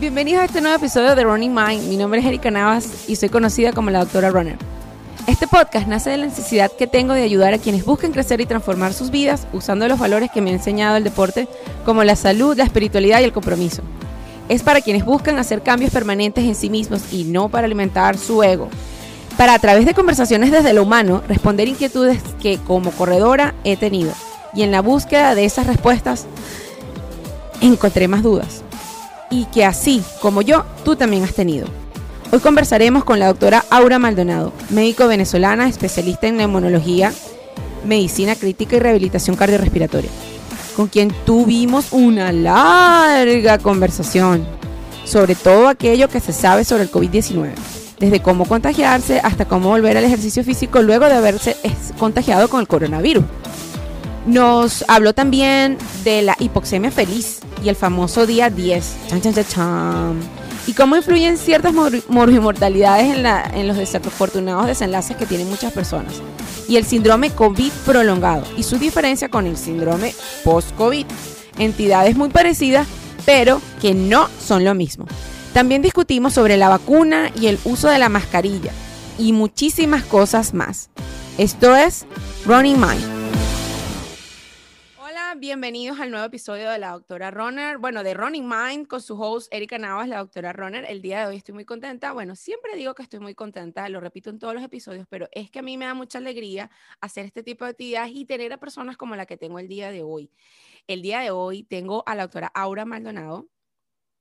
Bienvenidos a este nuevo episodio de Running Mind. Mi nombre es Erika Navas y soy conocida como la doctora Runner. Este podcast nace de la necesidad que tengo de ayudar a quienes busquen crecer y transformar sus vidas usando los valores que me ha enseñado el deporte, como la salud, la espiritualidad y el compromiso. Es para quienes buscan hacer cambios permanentes en sí mismos y no para alimentar su ego. Para a través de conversaciones desde lo humano responder inquietudes que como corredora he tenido. Y en la búsqueda de esas respuestas encontré más dudas y que así como yo, tú también has tenido. Hoy conversaremos con la doctora Aura Maldonado, médico venezolana, especialista en neumonología, medicina crítica y rehabilitación cardiorrespiratoria, con quien tuvimos una larga conversación sobre todo aquello que se sabe sobre el COVID-19, desde cómo contagiarse hasta cómo volver al ejercicio físico luego de haberse contagiado con el coronavirus. Nos habló también de la hipoxemia feliz y el famoso día 10. Y cómo influyen ciertas mortalidades en, en los desafortunados desenlaces que tienen muchas personas. Y el síndrome COVID prolongado y su diferencia con el síndrome post-COVID. Entidades muy parecidas, pero que no son lo mismo. También discutimos sobre la vacuna y el uso de la mascarilla y muchísimas cosas más. Esto es Running Mind bienvenidos al nuevo episodio de la doctora Runner, bueno, de Running Mind con su host Erika Navas, la doctora Runner. El día de hoy estoy muy contenta, bueno, siempre digo que estoy muy contenta, lo repito en todos los episodios, pero es que a mí me da mucha alegría hacer este tipo de actividades y tener a personas como la que tengo el día de hoy. El día de hoy tengo a la doctora Aura Maldonado,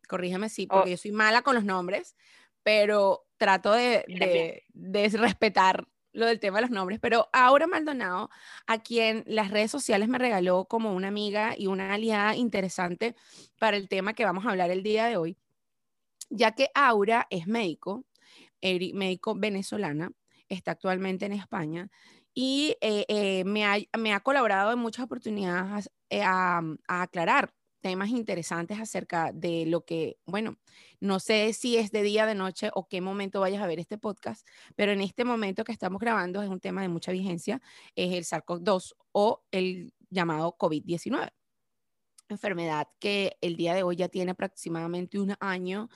corrígeme sí, porque oh. yo soy mala con los nombres, pero trato de, de, de respetar lo del tema de los nombres, pero Aura Maldonado, a quien las redes sociales me regaló como una amiga y una aliada interesante para el tema que vamos a hablar el día de hoy, ya que Aura es médico, médico venezolana, está actualmente en España y eh, eh, me, ha, colaborado en muchas oportunidades eh, a aclarar temas interesantes acerca de lo que, bueno, no sé si es de día, de noche o qué momento vayas a ver este podcast, pero en este momento que estamos grabando es un tema de mucha vigencia, es el SARS-CoV-2 o el llamado COVID-19. Enfermedad que el día de hoy ya tiene aproximadamente un año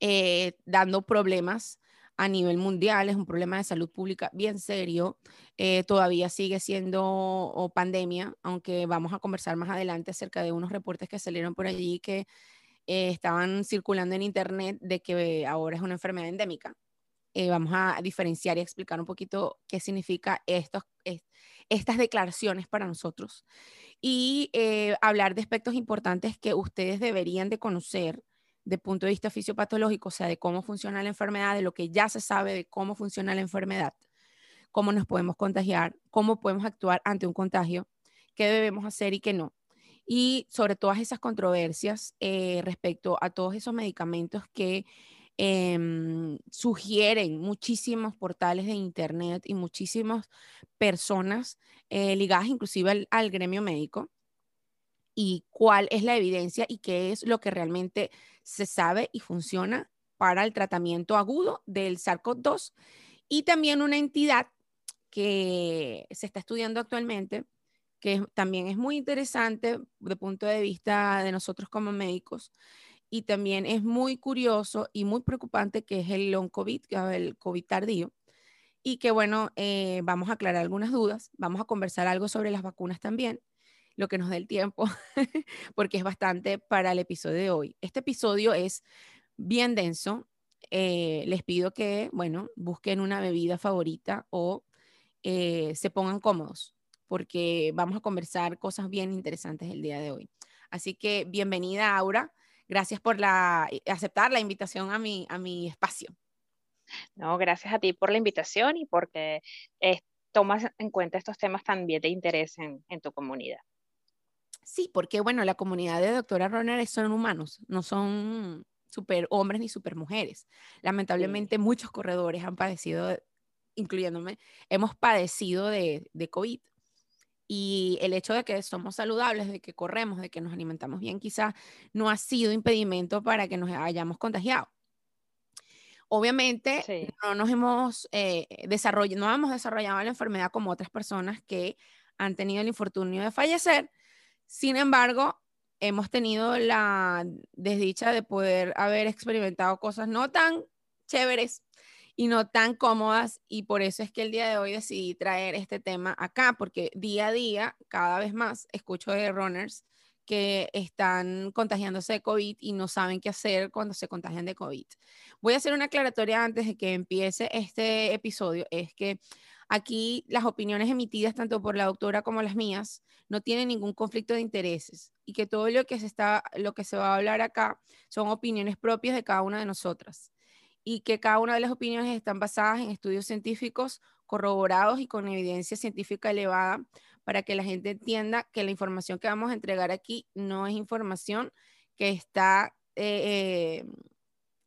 eh, dando problemas a nivel mundial, es un problema de salud pública bien serio, eh, todavía sigue siendo pandemia, aunque vamos a conversar más adelante acerca de unos reportes que salieron por allí que eh, estaban circulando en internet de que ahora es una enfermedad endémica. Eh, vamos a diferenciar y explicar un poquito qué significa estos, estas declaraciones para nosotros y hablar de aspectos importantes que ustedes deberían de conocer de punto de vista fisiopatológico, o sea, de cómo funciona la enfermedad, de lo que ya se sabe de cómo funciona la enfermedad, cómo nos podemos contagiar, cómo podemos actuar ante un contagio, qué debemos hacer y qué no. Y sobre todas esas controversias eh, respecto a todos esos medicamentos que em, sugieren muchísimos portales de Internet y muchísimas personas eh, ligadas inclusive al gremio médico y cuál es la evidencia y qué es lo que realmente se sabe y funciona para el tratamiento agudo del SARS-CoV-2 y también una entidad que se está estudiando actualmente, que también es muy interesante de punto de vista de nosotros como médicos y también es muy curioso y muy preocupante que es el long COVID, el COVID tardío, y que bueno, eh, vamos a aclarar algunas dudas, vamos a conversar algo sobre las vacunas también lo que nos dé el tiempo, porque es bastante para el episodio de hoy. Este episodio es bien denso. Eh, les pido que, bueno, busquen una bebida favorita o eh, se pongan cómodos, porque vamos a conversar cosas bien interesantes el día de hoy. Así que bienvenida, Aura. Gracias por la, eh, aceptar la invitación a mi, a mi espacio. No, gracias a ti por la invitación y porque tomas en cuenta estos temas también de interés en tu comunidad. Sí, porque bueno, la comunidad de doctora Runner son humanos, no son super hombres ni super mujeres. Lamentablemente muchos corredores han padecido, incluyéndome, hemos padecido de, de COVID. Y el hecho de que somos saludables, de que corremos, de que nos alimentamos bien, quizás no ha sido impedimento para que nos hayamos contagiado. Obviamente no nos hemos eh, desarrollado, no hemos desarrollado la enfermedad como otras personas que han tenido el infortunio de fallecer, sin embargo, hemos tenido la desdicha de poder haber experimentado cosas no tan chéveres y no tan cómodas y por eso es que el día de hoy decidí traer este tema acá porque día a día cada vez más escucho de runners que están contagiándose de COVID y no saben qué hacer cuando se contagian de COVID. Voy a hacer una aclaratoria antes de que empiece este episodio, es que aquí las opiniones emitidas tanto por la doctora como las mías no tienen ningún conflicto de intereses y que todo lo que se está lo que se va a hablar acá son opiniones propias de cada una de nosotras y que cada una de las opiniones están basadas en estudios científicos corroborados y con evidencia científica elevada para que la gente entienda que la información que vamos a entregar aquí no es información que está, eh, eh,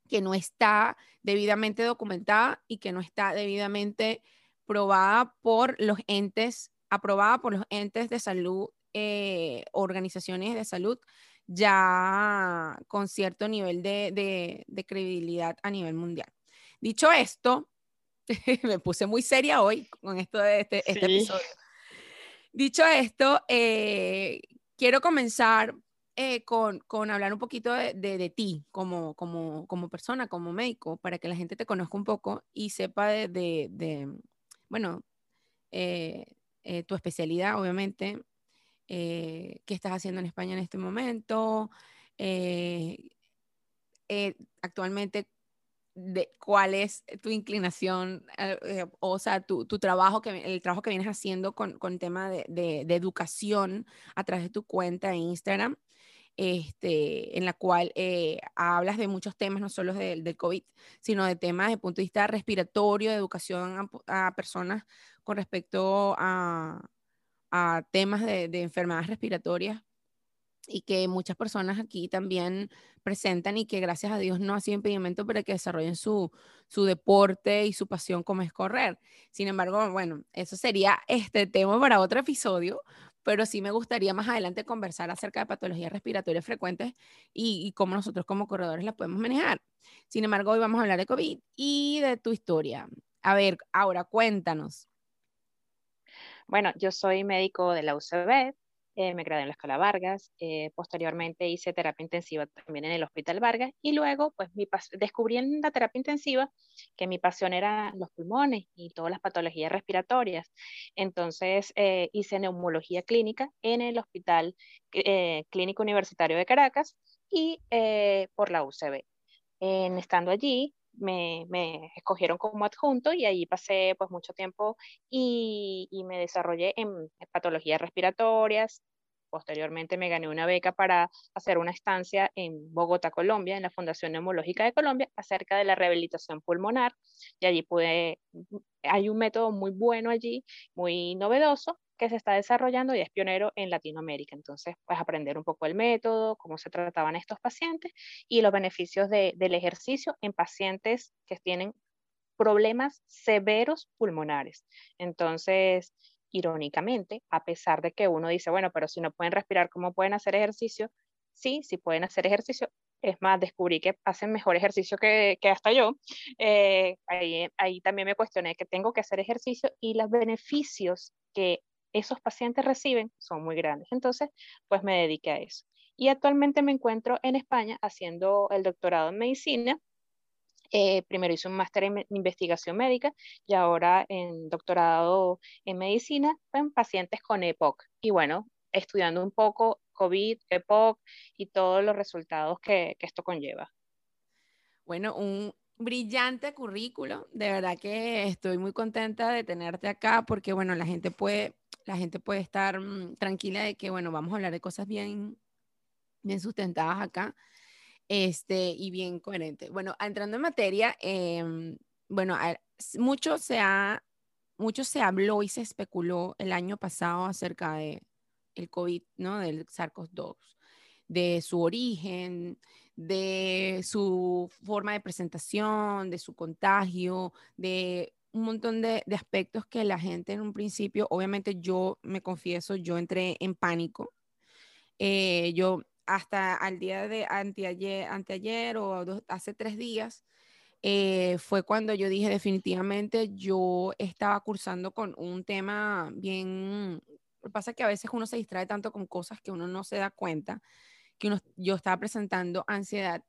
que no está debidamente documentada y que no está debidamente probada por los entes, aprobada por los entes de salud, eh, organizaciones de salud ya con cierto nivel de, de credibilidad a nivel mundial. Dicho esto, me puse muy seria hoy con esto de este, este episodio. Dicho esto, eh, quiero comenzar eh, con, con, hablar un poquito de, de, ti como, como, como, persona, como médico, para que la gente te conozca un poco y sepa de, de bueno, eh, tu especialidad, obviamente, qué estás haciendo en España en este momento, actualmente de cuál es tu inclinación, eh, eh, o sea, tu, trabajo, que, el trabajo que vienes haciendo con, con tema de, de, educación a través de tu cuenta de Instagram, este, en la cual eh, hablas de muchos temas, no solo del, del COVID, sino de temas el punto de vista respiratorio, de educación a, a personas con respecto a, a temas de, de enfermedades respiratorias y que muchas personas aquí también presentan y que gracias a Dios no ha sido impedimento para que desarrollen su, su deporte y su pasión como es correr. Sin embargo, bueno, eso sería este tema para otro episodio, pero sí me gustaría más adelante conversar acerca de patologías respiratorias frecuentes y, cómo nosotros como corredores las podemos manejar. Sin embargo, hoy vamos a hablar de COVID y de tu historia. A ver, ahora cuéntanos. Bueno, yo soy médico de la UCB, eh, me gradué en la Escuela Vargas, eh, posteriormente hice terapia intensiva también en el Hospital Vargas y luego pues mi descubrí en la terapia intensiva que mi pasión era los pulmones y todas las patologías respiratorias. Entonces eh, hice neumología clínica en el Hospital Clínico Universitario de Caracas y por la UCB. En, estando allí, me, me, escogieron como adjunto y ahí pasé pues mucho tiempo y, y me desarrollé en, patologías respiratorias. Posteriormente me gané una beca para hacer una estancia en Bogotá, Colombia, en la Fundación Neumológica de Colombia, acerca de la rehabilitación pulmonar. Y allí pude, hay un método muy bueno allí, muy novedoso, que se está desarrollando y es pionero en Latinoamérica. Entonces, pues aprender un poco el método, cómo se trataban estos pacientes y los beneficios del ejercicio en pacientes que tienen problemas severos pulmonares. Entonces, irónicamente, a pesar de que uno dice, bueno, pero si no pueden respirar, ¿cómo pueden hacer ejercicio? Sí, sí pueden hacer ejercicio. Es más, descubrí que hacen mejor ejercicio que, que hasta yo. Eh, ahí, ahí también me cuestioné que tengo que hacer ejercicio y los beneficios que esos pacientes reciben son muy grandes. Entonces, pues me dediqué a eso. Y actualmente me encuentro en España haciendo el doctorado en medicina. Eh, primero hice un máster en investigación médica y ahora en doctorado en medicina en pacientes con EPOC. Y bueno, estudiando un poco COVID, EPOC y todos los resultados que, que esto conlleva. Bueno, un, brillante currículo. De verdad que estoy muy contenta de tenerte acá porque, bueno, la gente puede, la gente puede estar mm, tranquila de que, bueno, vamos a hablar de cosas bien, bien sustentadas acá este, y bien coherentes. Bueno, entrando en materia, em, bueno, mucho se, ha, mucho se habló y se especuló el año pasado acerca de el COVID, ¿no? Del SARS-CoV-2, de su origen, de su forma de presentación, de su contagio, de un montón de, aspectos que la gente en un principio, obviamente yo me confieso, yo entré en pánico. Eh, yo hasta al día de anteayer, anteayer o hace tres días, eh, fue cuando yo dije definitivamente yo estaba cursando con un tema bien, lo que pasa es que a veces uno se distrae tanto con cosas que uno no se da cuenta que yo estaba presentando ansiedad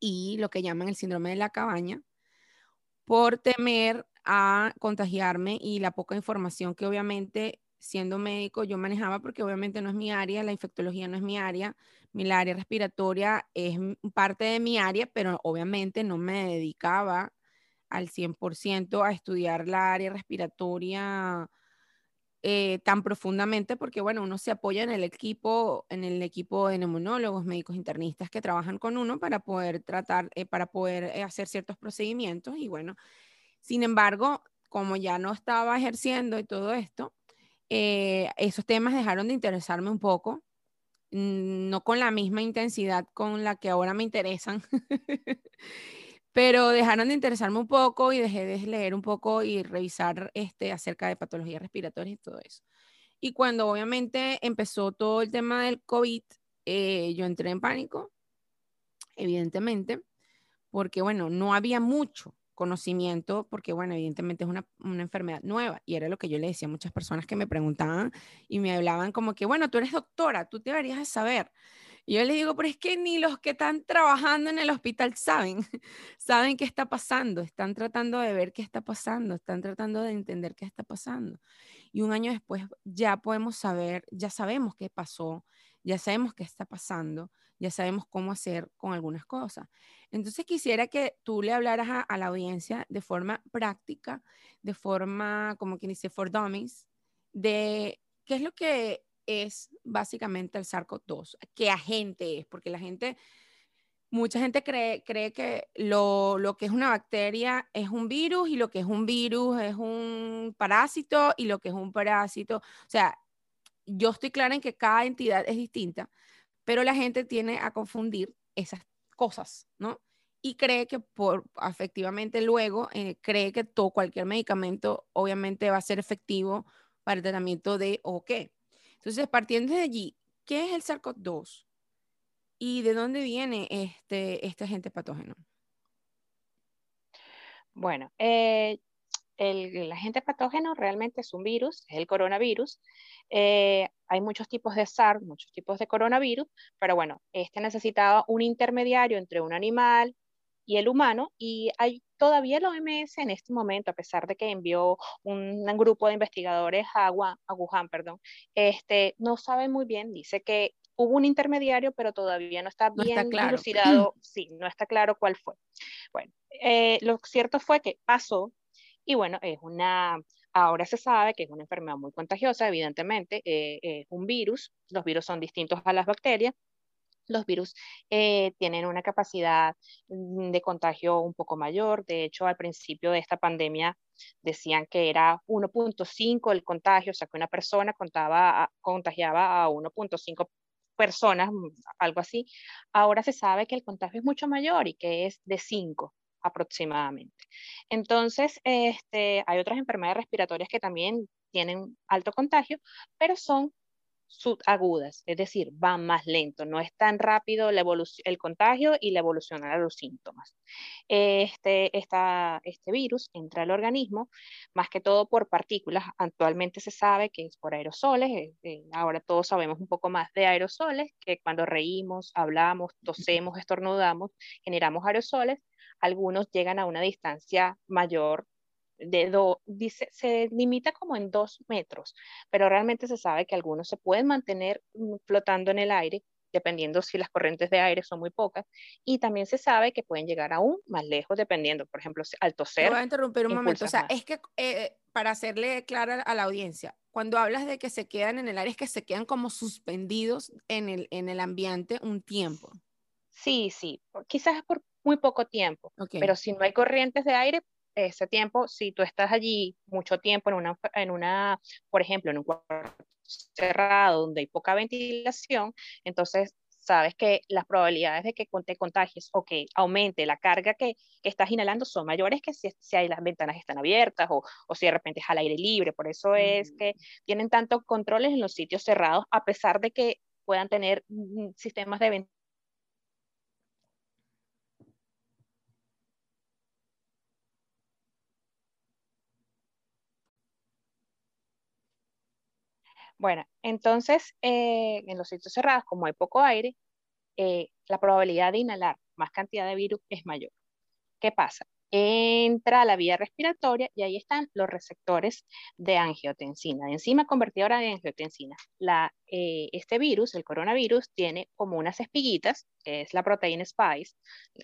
y lo que llaman el síndrome de la cabaña por temer a contagiarme y la poca información que obviamente siendo médico yo manejaba porque obviamente no es mi área, la infectología no es mi área, mi área respiratoria es parte de mi área, pero obviamente no me dedicaba al 100% a estudiar la área respiratoria eh, tan profundamente porque, bueno, uno se apoya en el equipo, en el equipo de neumonólogos, médicos internistas que trabajan con uno para poder tratar, eh, para poder eh, hacer ciertos procedimientos y bueno, sin embargo, como ya no estaba ejerciendo y todo esto, esos temas dejaron de interesarme un poco, no con la misma intensidad con la que ahora me interesan. pero dejaron de interesarme un poco y dejé de leer un poco y revisar este, acerca de patologías respiratorias y todo eso. Y cuando obviamente empezó todo el tema del COVID, eh, yo entré en pánico, evidentemente, porque bueno, no había mucho conocimiento, porque bueno, evidentemente es una, una, enfermedad nueva y era lo que yo le decía a muchas personas que me preguntaban y me hablaban como que, bueno, tú eres doctora, tú deberías de saber. Yo les digo, pero es que ni los que están trabajando en el hospital saben, saben qué está pasando, están tratando de ver qué está pasando, están tratando de entender qué está pasando. Y un año después ya podemos saber, ya sabemos qué pasó, ya sabemos qué está pasando, ya sabemos cómo hacer con algunas cosas. Entonces quisiera que tú le hablaras a, a la audiencia de forma práctica, de forma, como quien dice, for dummies, de qué es lo que es básicamente el SARS-CoV-2, qué agente es, porque la gente, mucha gente cree, cree que lo, lo, que es una bacteria es un virus y lo que es un virus es un parásito y lo que es un parásito, o sea, yo estoy clara en que cada entidad es distinta, pero la gente tiene a confundir esas cosas, ¿no? Y cree que por efectivamente luego eh, cree que todo cualquier medicamento obviamente va a ser efectivo para el tratamiento de o qué. Entonces, partiendo de allí, ¿qué es el SARS-CoV-2? ¿Y de dónde viene este, este agente patógeno? Bueno, eh, el, agente patógeno realmente es un virus, es el coronavirus. Eh, hay muchos tipos de SARS, muchos tipos de coronavirus, pero bueno, este necesitaba un intermediario entre un animal y el humano, y hay todavía la OMS en este momento, a pesar de que envió un, grupo de investigadores a, Wuhan, perdón, este, no sabe muy bien, dice que hubo un intermediario, pero todavía no está bien claro. sí, no está claro cuál fue. Bueno, eh, lo cierto fue que pasó, y bueno, es una, ahora se sabe que es una enfermedad muy contagiosa, evidentemente, eh, es un virus, los virus son distintos a las bacterias, los virus eh, tienen una capacidad mm, de contagio un poco mayor. De hecho, al principio de esta pandemia decían que era 1.5 el contagio, o sea, que una persona contaba, contagiaba a 1.5 personas, mm, algo así. Ahora se sabe que el contagio es mucho mayor y que es de 5 aproximadamente. Entonces, este, hay otras enfermedades respiratorias que también tienen alto contagio, pero son subagudas, es decir, van más lento, no es tan rápido la el contagio y la evolución a los síntomas. Este, este virus entra al organismo más que todo por partículas. Actualmente se sabe que es por aerosoles, eh, eh, ahora todos sabemos un poco más de aerosoles, que cuando reímos, hablamos, tosemos, estornudamos, generamos aerosoles. Algunos llegan a una distancia mayor de do, dice, se limita como en dos metros, pero realmente se sabe que algunos se pueden mantener mm, flotando en el aire, dependiendo si las corrientes de aire son muy pocas, y también se sabe que pueden llegar aún más lejos, dependiendo, por ejemplo, al toser. voy a interrumpir un momento, o sea, es que eh, para hacerle clara a la audiencia, cuando hablas de que se quedan en el aire, es que se quedan como suspendidos en el, en el ambiente un tiempo. Sí, sí, quizás por muy poco tiempo, pero si no hay corrientes de aire, ese tiempo, si tú estás allí mucho tiempo en una, en una por ejemplo, en un cuarto cerrado donde hay poca ventilación, entonces sabes que las probabilidades de que te contagies o que aumente la carga que, que estás inhalando son mayores que si, si hay, las ventanas están abiertas o, o, si de repente es al aire libre. Por eso es que tienen tantos controles en los sitios cerrados, a pesar de que puedan tener mm, sistemas de ventilación Bueno, entonces eh, en los sitios cerrados, como hay poco aire, eh, la probabilidad de inhalar más cantidad de virus es mayor. ¿Qué pasa? Entra a la vía respiratoria y ahí están los receptores de angiotensina, de enzima convertidora de angiotensina. Eh, este virus, el coronavirus, tiene como unas espiguitas, que es la proteína spice,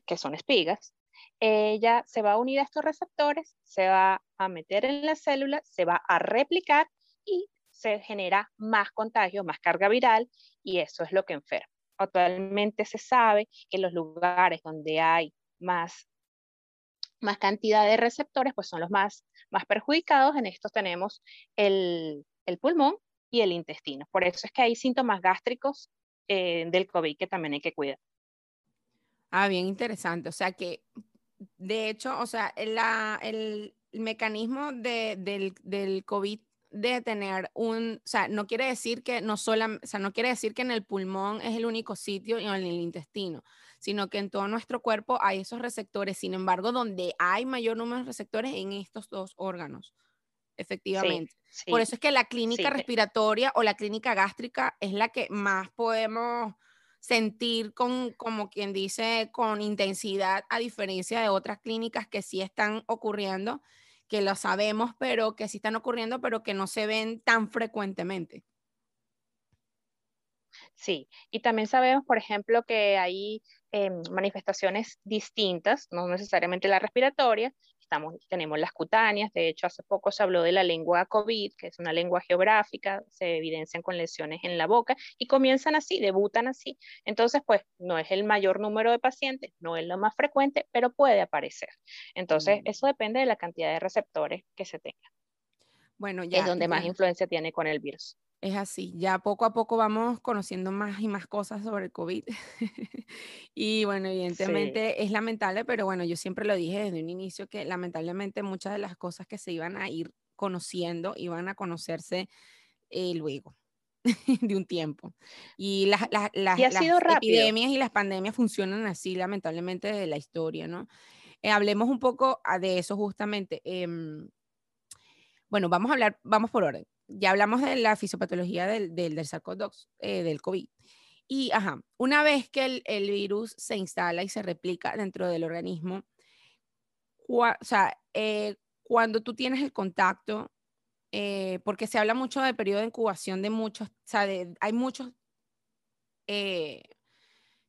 que son espigas. Ella se va a unir a estos receptores, se va a meter en la célula, se va a replicar y se genera más contagio, más carga viral y eso es lo que enferma. Actualmente se sabe que los lugares donde hay más, más cantidad de receptores, pues son los más, más perjudicados. En estos tenemos el, el pulmón y el intestino. Por eso es que hay síntomas gástricos eh, del COVID que también hay que cuidar. Ah, bien interesante. O sea que, de hecho, o sea, la, el, mecanismo de, del, del COVID de tener un, o sea, no quiere decir que no solo, o sea, no quiere decir que en el pulmón es el único sitio y en el intestino, sino que en todo nuestro cuerpo hay esos receptores. Sin embargo, donde hay mayor número de receptores en estos dos órganos, efectivamente. Por eso es que la clínica respiratoria o la clínica gástrica es la que más podemos sentir con, como quien dice, con intensidad, a diferencia de otras clínicas que sí están ocurriendo que lo sabemos, pero que sí están ocurriendo, pero que no se ven tan frecuentemente. Sí, y también sabemos, por ejemplo, que hay em, manifestaciones distintas, no necesariamente la respiratoria, tenemos las cutáneas, de hecho hace poco se habló de la lengua COVID, que es una lengua geográfica, se evidencian con lesiones en la boca y comienzan así, debutan así. Entonces, pues no es el mayor número de pacientes, no es lo más frecuente, pero puede aparecer. Entonces, mm. eso depende de la cantidad de receptores que se tenga. Bueno, ya. Es donde más influencia tiene con el virus. Es así, ya poco a poco vamos conociendo más y más cosas sobre el COVID. y bueno, evidentemente es lamentable, pero bueno, yo siempre lo dije desde un inicio que lamentablemente muchas de las cosas que se iban a ir conociendo iban a conocerse eh, luego de un tiempo. Y las, las, las, epidemias y las pandemias funcionan así, lamentablemente, de la historia, ¿no? Eh, hablemos un poco ah, de eso justamente. Em, bueno, vamos a hablar, vamos por orden ya hablamos de la fisiopatología del, del, del eh, del COVID. Y, ajá, una vez que el, virus se instala y se replica dentro del organismo, o sea, eh, cuando tú tienes el contacto, eh, porque se habla mucho del periodo de incubación de muchos, o sea, hay muchos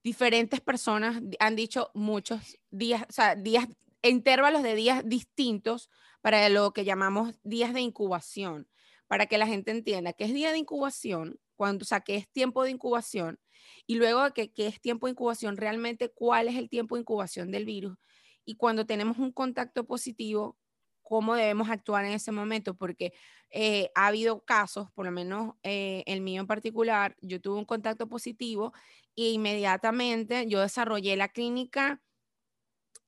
diferentes personas, han dicho muchos días, o sea, días, intervalos de días distintos para lo que llamamos días de incubación para que la gente entienda que es día de incubación, cuando, o sea, que es tiempo de incubación, y luego de que, es tiempo de incubación, realmente cuál es el tiempo de incubación del virus. Y cuando tenemos un contacto positivo, cómo debemos actuar en ese momento, porque eh, ha habido casos, por lo menos eh, el mío en particular, yo tuve un contacto positivo e inmediatamente yo desarrollé la clínica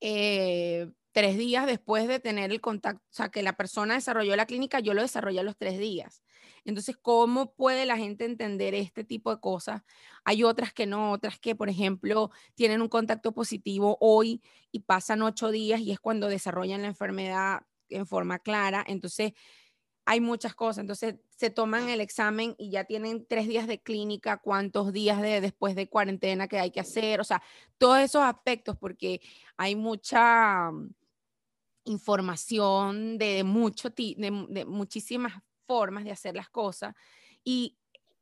eh, tres días después de tener el contacto, o sea, que la persona desarrolló la clínica, yo lo desarrollé a los tres días. Entonces, ¿cómo puede la gente entender este tipo de cosas? Hay otras que no, otras que, por ejemplo, tienen un contacto positivo hoy y pasan ocho días y es cuando desarrollan la enfermedad en forma clara. Entonces, hay muchas cosas. Entonces, se toman el examen y ya tienen tres días de clínica, cuántos días de, después de cuarentena que hay que hacer, o sea, todos esos aspectos, porque hay mucha información de, mucho, de, muchísimas formas de hacer las cosas y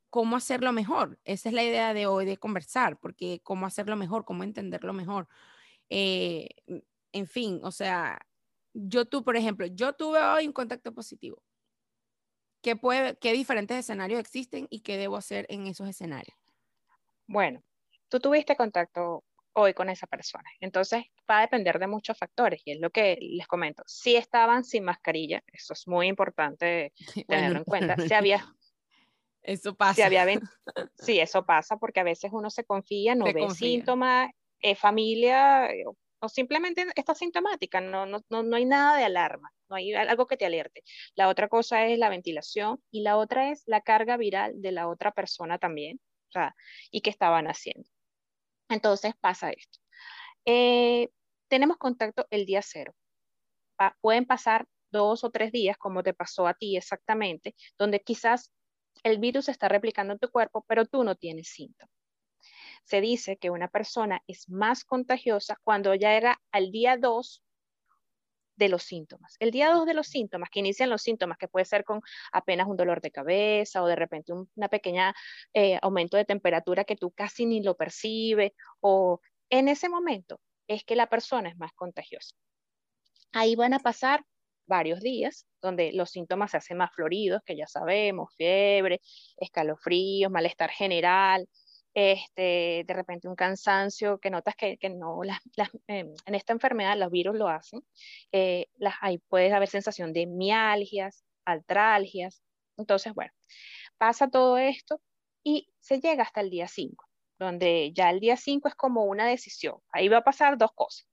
cómo hacerlo mejor. Esa es la idea de hoy de conversar, porque cómo hacerlo mejor, cómo entenderlo mejor. Eh, en fin, o sea, yo tú, por ejemplo, yo tuve hoy un contacto positivo. ¿Qué, puede, ¿Qué diferentes escenarios existen y qué debo hacer en esos escenarios? Bueno, tú tuviste contacto hoy con esa persona. Entonces va a depender de muchos factores y es lo que les comento. Si estaban sin mascarilla, eso es muy importante tenerlo en cuenta. Si había... Eso pasa. Si había sí, eso pasa porque a veces uno se confía, no ve síntomas, es familia o simplemente está sintomática, no, no, no, no hay nada de alarma, no hay algo que te alerte. La otra cosa es la ventilación y la otra es la carga viral de la otra persona también, o sea, y qué estaban haciendo. Entonces pasa esto. Eh, tenemos contacto el día cero. pueden pasar dos o tres días, como te pasó a ti exactamente, donde quizás el virus está replicando en tu cuerpo, pero tú no tienes síntomas. Se dice que una persona es más contagiosa cuando ya era al día 2 de los síntomas. El día 2 de los síntomas, que inician los síntomas, que puede ser con apenas un dolor de cabeza o de repente un una pequeña eh, aumento de temperatura que tú casi ni lo percibes, o en ese momento es que la persona es más contagiosa. Ahí van a pasar varios días donde los síntomas se hacen más floridos, que ya sabemos, fiebre, escalofríos, malestar general, este, de repente un cansancio que notas que, que no, las, eh, en esta enfermedad los virus lo hacen, eh, las, hay, puede haber sensación de mialgias, altralgias, entonces bueno, pasa todo esto y se llega hasta el día 5, donde ya el día 5 es como una decisión, ahí va a pasar dos cosas,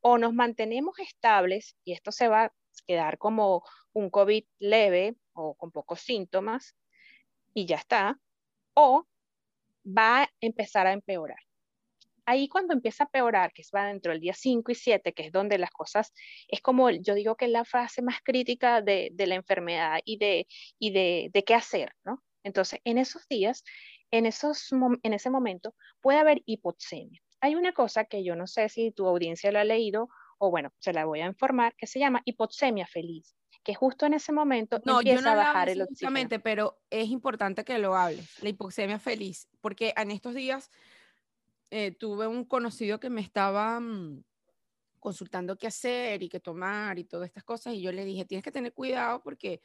o nos mantenemos estables y esto se va a quedar como un COVID leve o con pocos síntomas y ya está, o va a empezar a empeorar. Ahí cuando empieza a empeorar, que es va dentro del día 5 y 7, que es donde las cosas, es como yo digo que es la fase más crítica de, de la enfermedad y, de, y de, qué hacer, ¿no? Entonces, en esos días, en, esos, en ese momento, puede haber hipoxemia. Hay una cosa que yo no sé si tu audiencia lo ha leído o bueno, se la voy a informar, que se llama hipoxemia feliz que justo en ese momento no, empieza yo no a bajar el oxígeno. pero es importante que lo hables, la hipoxemia feliz, porque en estos días eh, tuve un conocido que me estaba mm, consultando qué hacer y qué tomar y todas estas cosas, y yo le dije, tienes que tener cuidado porque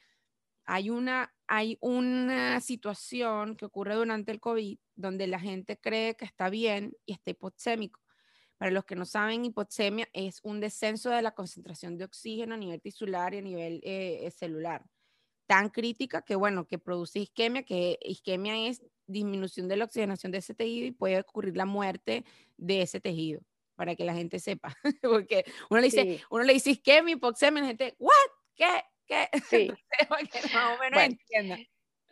hay una, hay una situación que ocurre durante el COVID donde la gente cree que está bien y está hipoxémico. Para los que no saben, hipoxemia es un descenso de la concentración de oxígeno a nivel tisular y a nivel eh, celular. Tan crítica que, bueno, que produce isquemia, que isquemia es disminución de la oxigenación de ese tejido y puede ocurrir la muerte de ese tejido, para que la gente sepa. Porque uno le dice, sí. uno le dice isquemia, hipoxemia, la gente, ¿what? ¿Qué? ¿Qué? Sí. que más o menos bueno, entienda.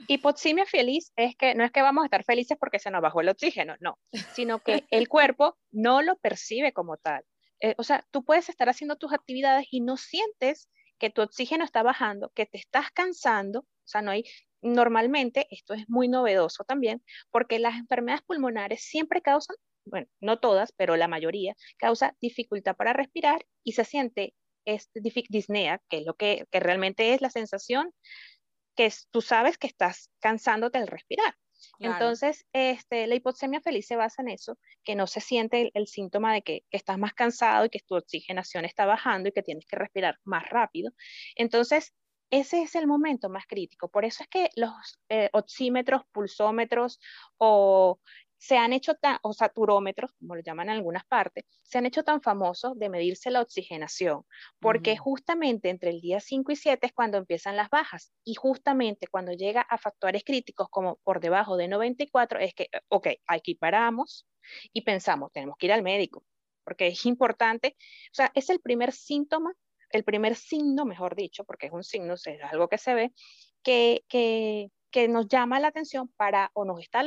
Hipoxemia feliz es que no es que vamos a estar felices porque se nos bajó el oxígeno, no, sino que el cuerpo no lo percibe como tal. Eh, o sea, tú puedes estar haciendo tus actividades y no sientes que tu oxígeno está bajando, que te estás cansando, o sea, no hay, normalmente, esto es muy novedoso también, porque las enfermedades pulmonares siempre causan, bueno, no todas, pero la mayoría, causa dificultad para respirar y se siente este, disnea, que es lo que, que realmente es la sensación que es, tú sabes que estás cansándote al respirar. Claro. Entonces, este, la hipoxemia feliz se basa en eso, que no se siente el, el síntoma de que, que, estás más cansado y que tu oxigenación está bajando y que tienes que respirar más rápido. Entonces, ese es el momento más crítico. Por eso es que los eh, oxímetros, pulsómetros o se han hecho tan, o saturómetros, como lo llaman en algunas partes, se han hecho tan famosos de medirse la oxigenación, porque uh -huh. justamente entre el día 5 y 7 es cuando empiezan las bajas, y justamente cuando llega a factores críticos como por debajo de 94, es que, ok, aquí paramos y pensamos, tenemos que ir al médico, porque es importante, o sea, es el primer síntoma, el primer signo, mejor dicho, porque es un signo, es algo que se ve, que, que que nos llama la atención para o nos está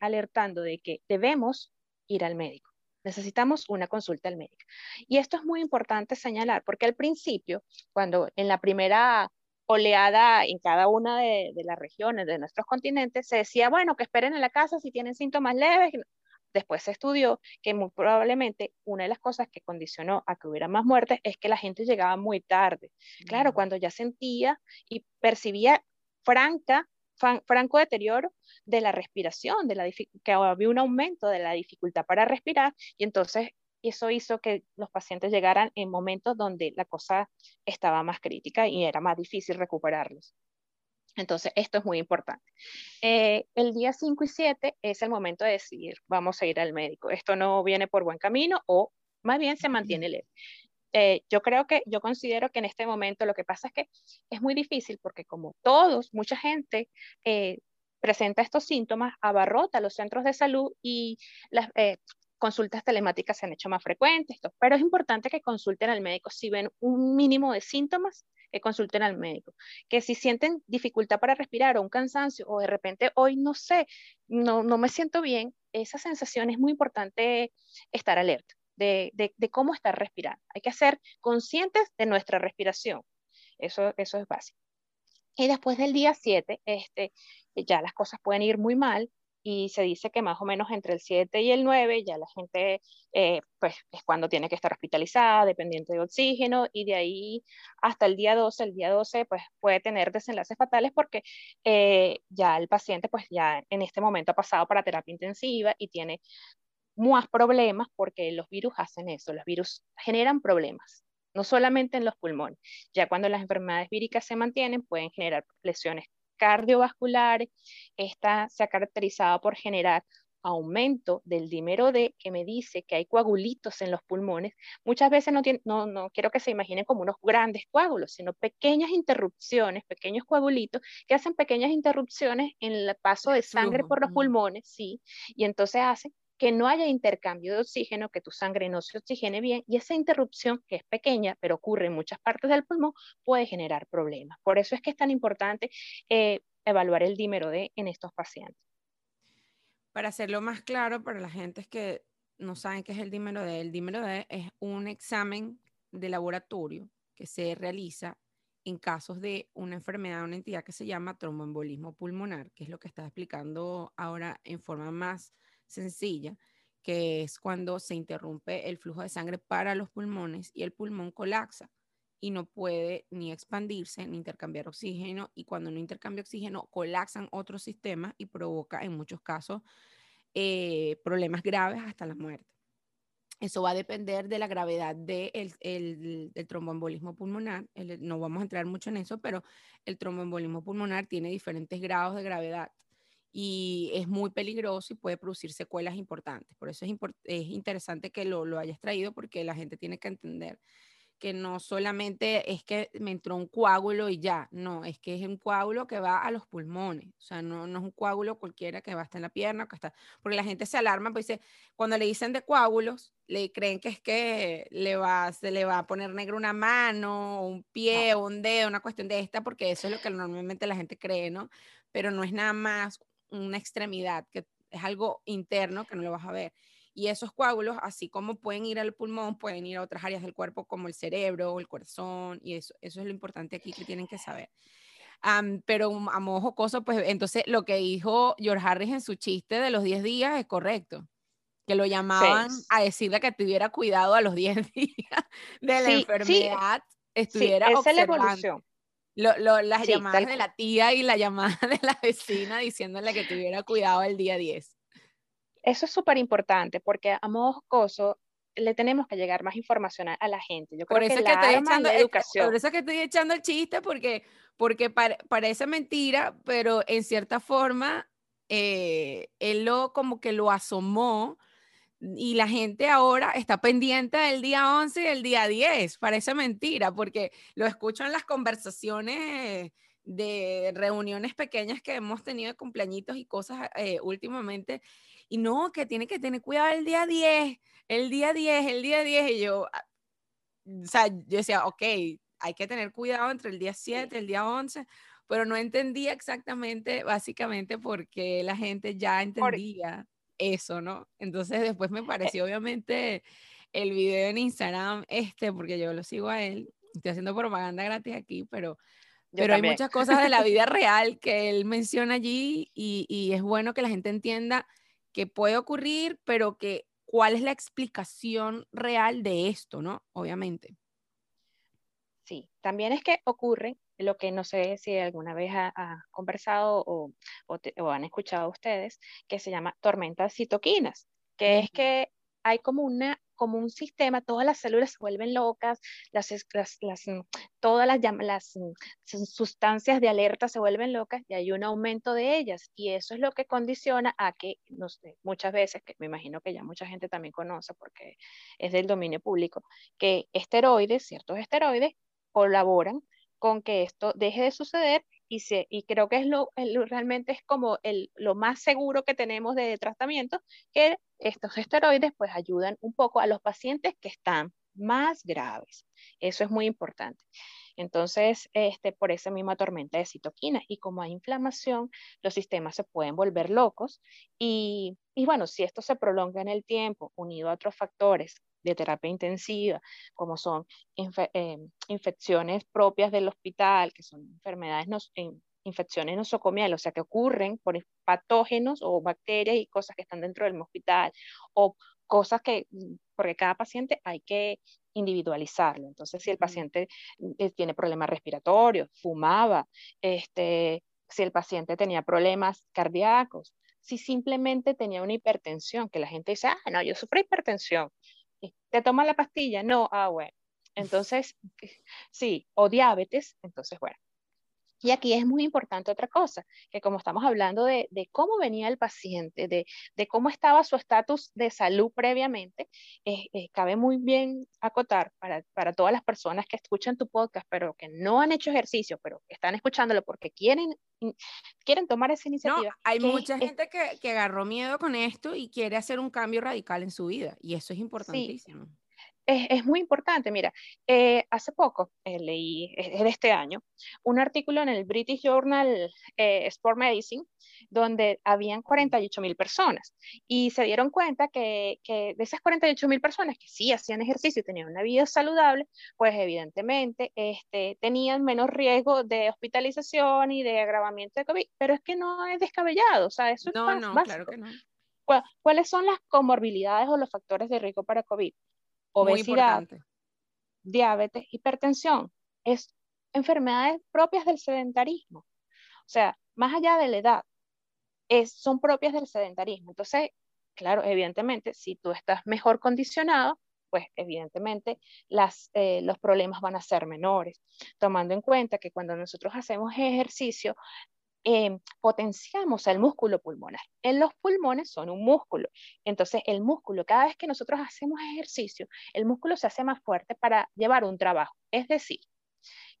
alertando de que debemos ir al médico. Necesitamos una consulta al médico. Y esto es muy importante señalar, porque al principio, cuando en la primera oleada en cada una de, de las regiones de nuestros continentes, se decía, bueno, que esperen en la casa si tienen síntomas leves. Después se estudió que muy probablemente una de las cosas que condicionó a que hubiera más muertes es que la gente llegaba muy tarde. Claro, cuando ya sentía y percibía franca franco deterioro de la respiración, de la que había un aumento de la dificultad para respirar y entonces eso hizo que los pacientes llegaran en momentos donde la cosa estaba más crítica y era más difícil recuperarlos. Entonces, esto es muy importante. Eh, el día 5 y 7 es el momento de decidir, vamos a ir al médico. Esto no viene por buen camino o más bien se mantiene leve eh, yo creo que, yo considero que en este momento lo que pasa es que es muy difícil porque como todos, mucha gente eh, presenta estos síntomas, abarrota los centros de salud y las eh, consultas telemáticas se han hecho más frecuentes, pero es importante que consulten al médico si ven un mínimo de síntomas, que consulten al médico, que si sienten dificultad para respirar o un cansancio o de repente hoy no sé, no, no me siento bien, esa sensación es muy importante estar alerta de, cómo estar respirando. Hay que ser conscientes de nuestra respiración. Eso, eso es básico. Y después del día 7, este, ya las cosas pueden ir muy mal y se dice que más o menos entre el 7 y el 9 ya la gente eh, pues es cuando tiene que estar hospitalizada, dependiente de oxígeno y de ahí hasta el día 12, el día 12 pues puede tener desenlaces fatales porque eh, ya el paciente pues ya en este momento ha pasado para terapia intensiva y tiene más problemas porque los virus hacen eso, los virus generan problemas no solamente en los pulmones. Ya cuando las enfermedades víricas se mantienen, pueden generar lesiones cardiovasculares. Esta se ha caracterizado por generar aumento del dímero D, que me dice que hay coagulitos en los pulmones. Muchas veces no, no, no quiero que se imaginen como unos grandes coágulos, sino pequeñas interrupciones, pequeños coagulitos que hacen pequeñas interrupciones en el paso de sangre por los pulmones, sí, y entonces hacen que no haya intercambio de oxígeno, que tu sangre no se oxigene bien y esa interrupción, que es pequeña, pero ocurre en muchas partes del pulmón, puede generar problemas. Por eso es que es tan importante eh, evaluar el dímero D en estos pacientes. Para hacerlo más claro para la gente que no saben qué es el dímero D, el dímero D es un examen de laboratorio que se realiza en casos de una enfermedad, una entidad que se llama tromboembolismo pulmonar, que es lo que está explicando ahora en forma más sencilla, que es cuando se interrumpe el flujo de sangre para los pulmones y el pulmón colapsa y no puede ni expandirse ni intercambiar oxígeno y cuando no intercambia oxígeno colapsan otros sistemas y provoca en muchos casos eh, problemas graves hasta la muerte. Eso va a depender de la gravedad del de el, tromboembolismo pulmonar. no vamos a entrar mucho en eso, pero el tromboembolismo pulmonar tiene diferentes grados de gravedad y es muy peligroso y puede producir secuelas importantes. Por eso es, es interesante que lo, lo, hayas traído porque la gente tiene que entender que no solamente es que me entró un coágulo y ya, no, es que es un coágulo que va a los pulmones, o sea, no, no es un coágulo cualquiera que va hasta en la pierna, que está, porque la gente se alarma, pues dice, cuando le dicen de coágulos, le creen que es que le va, se le va a poner negro una mano, un pie, un dedo, una cuestión de esta, porque eso es lo que normalmente la gente cree, ¿no? Pero no es nada más una extremidad, que es algo interno que no lo vas a ver. Y esos coágulos, así como pueden ir al pulmón, pueden ir a otras áreas del cuerpo como el cerebro el corazón, y eso, eso es lo importante aquí que tienen que saber. pero a modo jocoso, pues entonces lo que dijo George Harris en su chiste de los 10 días es correcto, que lo llamaban a decirle que tuviera cuidado a los 10 días de la enfermedad, estuviera sí, esa es la evolución las llamadas de la tía y la llamada de la vecina diciéndole que tuviera cuidado el día 10. Eso es súper importante porque a modo jocoso le tenemos que llegar más información a, la gente. Yo creo por eso que, estoy echando, educación. Por eso que estoy echando el chiste porque, porque parece mentira, pero en cierta forma eh, él lo como que lo asomó y la gente ahora está pendiente del día 11 y el día 10. Parece mentira, porque lo escucho en las conversaciones de reuniones pequeñas que hemos tenido de cumpleañitos y cosas eh, últimamente. Y no, que tiene que tener cuidado el día 10, el día 10, el día 10. Y yo, ah, o sea, yo decía, ok, hay que tener cuidado entre el día 7 y el día 11, pero no entendía exactamente, básicamente, porque la gente ya entendía eso, ¿no? Entonces después me eh pareció obviamente el video en Instagram, este, porque yo lo sigo a él, estoy haciendo propaganda gratis aquí, pero, pero hay muchas cosas de la vida real que él menciona allí y, y es bueno que la gente entienda que puede ocurrir, pero que cuál es la explicación real de esto, ¿no? Obviamente. Sí, también es que ocurre lo que no sé si alguna vez ha, conversado o, han escuchado ustedes, que se llama tormentas citoquinas, que es que hay como una como un sistema, todas las células se vuelven locas, las, las, mm, todas las, las mm, sustancias de alerta se vuelven locas y hay un aumento de ellas. Y eso es lo que condiciona a que, no sé, muchas veces, que me imagino que ya mucha gente también conoce porque es del dominio público, que esteroides, ciertos esteroides, colaboran con que esto deje de suceder y, se, y creo que es lo, realmente es como el, lo más seguro que tenemos de tratamiento, que estos esteroides pues ayudan un poco a los pacientes que están más graves. Eso es muy importante. Entonces, este, por esa misma tormenta de citoquinas y como hay inflamación, los sistemas se pueden volver locos y, y bueno, si esto se prolonga en el tiempo, unido a otros factores de terapia intensiva, como son eh, infecciones propias del hospital, que son enfermedades infecciones nosocomiales, o sea, que ocurren por patógenos o bacterias y cosas que están dentro del hospital, o cosas que, mm, porque cada paciente hay que individualizarlo. Entonces, si el paciente eh, tiene problemas respiratorios, fumaba, este, si el paciente tenía problemas cardíacos, si simplemente tenía una hipertensión, que la gente dice, ah, no, yo sufro hipertensión. ¿Te toma la pastilla? No, ah, bueno. Entonces, sí, o diabetes, entonces, bueno, y aquí es muy importante otra cosa, que como estamos hablando de, cómo venía el paciente, de, cómo estaba su estatus de salud previamente, eh, eh, cabe muy bien acotar para, todas las personas que escuchan tu podcast, pero que no han hecho ejercicio, pero que están escuchándolo porque quieren, quieren tomar esa iniciativa. hay mucha gente que, que, agarró miedo con esto y quiere hacer un cambio radical en su vida, y eso es importantísimo es, muy importante. Mira, eh, hace poco eh, leí, es de este año, un artículo en el British Journal eh, Sport Medicine, donde habían 48 mil personas y se dieron cuenta que, que de esas 48 mil personas que sí hacían ejercicio y tenían una vida saludable, pues evidentemente este, tenían menos riesgo de hospitalización y de agravamiento de COVID, pero es que no es descabellado, o sea, eso no, no, claro que no. ¿Cuáles son las comorbilidades o los factores de riesgo para COVID? Obesidad, diabetes, hipertensión, es enfermedades propias del sedentarismo. O sea, más allá de la edad, es, son propias del sedentarismo. Entonces, claro, evidentemente, si tú estás mejor condicionado, pues evidentemente las, eh, los problemas van a ser menores, tomando en cuenta que cuando nosotros hacemos ejercicio, Em, potenciamos el músculo pulmonar. En los pulmones son un músculo. Entonces, el músculo, cada vez que nosotros hacemos ejercicio, el músculo se hace más fuerte para llevar un trabajo. Es decir,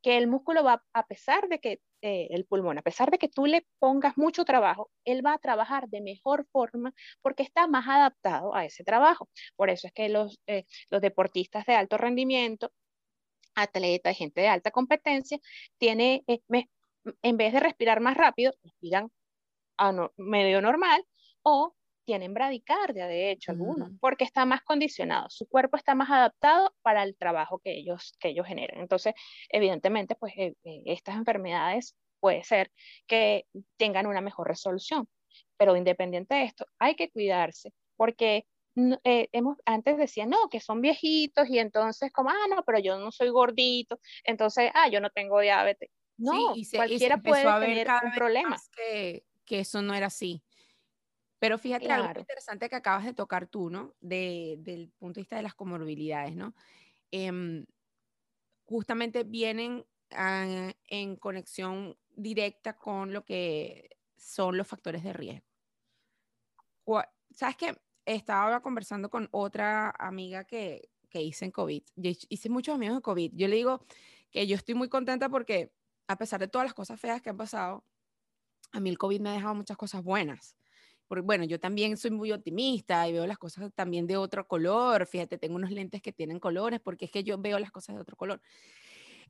que el músculo va, a pesar de que eh, el pulmón, a pesar de que tú le pongas mucho trabajo, él va a trabajar de mejor forma porque está más adaptado a ese trabajo. Por eso es que los, eh, deportistas de alto rendimiento, atletas, gente de alta competencia, tiene eh, en vez de respirar más rápido, respiran a medio normal o tienen bradicardia, de hecho, algunos, porque está más condicionado, su cuerpo está más adaptado para el trabajo que ellos, que ellos generan. Entonces, evidentemente, pues eh, eh, estas enfermedades puede ser que tengan una mejor resolución, pero independiente de esto, hay que cuidarse porque eh, hemos, antes decían, no, que son viejitos y entonces como, ah, no, pero yo no soy gordito, entonces, ah, yo no tengo diabetes. No, y cualquiera puede tener un problema. Que, que, eso no era así. Pero fíjate algo interesante que acabas de tocar tú, ¿no? De, del punto de vista de las comorbilidades, ¿no? Em, justamente vienen ah, en conexión directa con lo que son los factores de riesgo. ¿Sabes qué? Estaba conversando con otra amiga que, que hice en COVID. Yo hice muchos amigos de COVID. Yo le digo que yo estoy muy contenta porque a pesar de todas las cosas feas que han pasado, a mí el COVID me ha dejado muchas cosas buenas. Porque, bueno, yo también soy muy optimista y veo las cosas también de otro color. Fíjate, tengo unos lentes que tienen colores porque es que yo veo las cosas de otro color.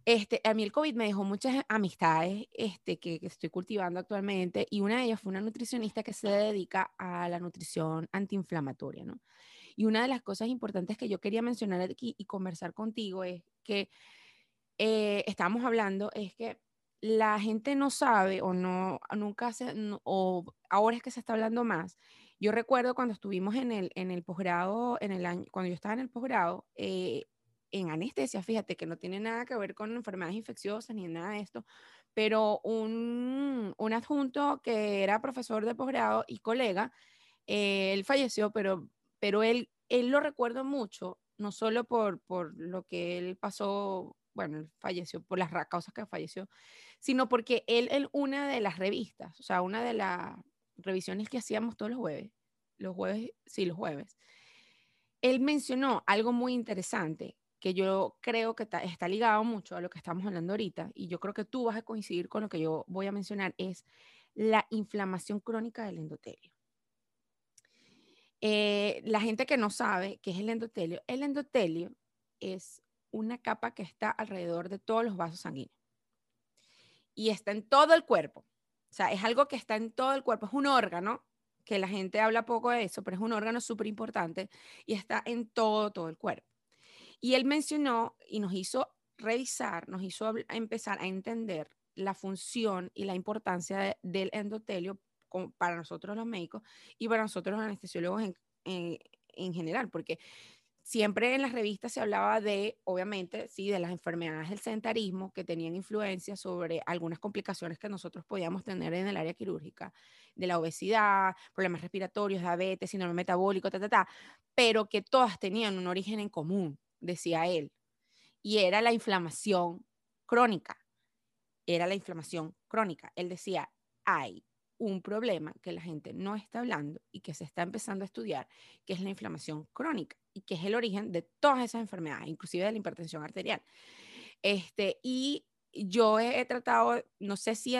Este, a mí el COVID me dejó muchas amistades este, que, estoy cultivando actualmente y una de ellas fue una nutricionista que se dedica a la nutrición antiinflamatoria, ¿no? Y una de las cosas importantes que yo quería mencionar aquí y conversar contigo es que eh, estamos hablando, es que la gente no sabe o no, nunca se, o ahora es que se está hablando más. Yo recuerdo cuando estuvimos en el, en el posgrado, en el año, cuando yo estaba en el posgrado, eh, en anestesia, fíjate que no tiene nada que ver con enfermedades infecciosas ni nada de esto, pero un, un adjunto que era profesor de posgrado y colega, eh, él falleció, pero, pero él, él lo recuerdo mucho, no solo por, por lo que él pasó bueno, él falleció por las causas que falleció, sino porque él en una de las revistas, o sea, una de las revisiones que hacíamos todos los jueves, los jueves, sí, los jueves, él mencionó algo muy interesante que yo creo que está, ligado mucho a lo que estamos hablando ahorita, y yo creo que tú vas a coincidir con lo que yo voy a mencionar, es la inflamación crónica del endotelio. Eh, la gente que no sabe qué es el endotelio, el endotelio es una capa que está alrededor de todos los vasos sanguíneos. Y está en todo el cuerpo. O sea, es algo que está en todo el cuerpo. Es un órgano, que la gente habla poco de eso, pero es un órgano súper importante y está en todo, todo el cuerpo. Y él mencionó y nos hizo revisar, nos hizo empezar a entender la función y la importancia del endotelio para nosotros los médicos y para nosotros los anestesiólogos en, en general, porque siempre en las revistas se hablaba de, obviamente, sí, de las enfermedades del sedentarismo que tenían influencia sobre algunas complicaciones que nosotros podíamos tener en el área quirúrgica, de la obesidad, problemas respiratorios, diabetes, síndrome metabólico, ta, ta, ta, pero que todas tenían un origen en común, decía él, y era la inflamación crónica. Era la inflamación crónica. Él decía, hay un problema que la gente no está hablando y que se está empezando a estudiar, que es la inflamación crónica y que es el origen de todas esas enfermedades, inclusive de la hipertensión arterial. Este, y yo he, tratado, no sé si,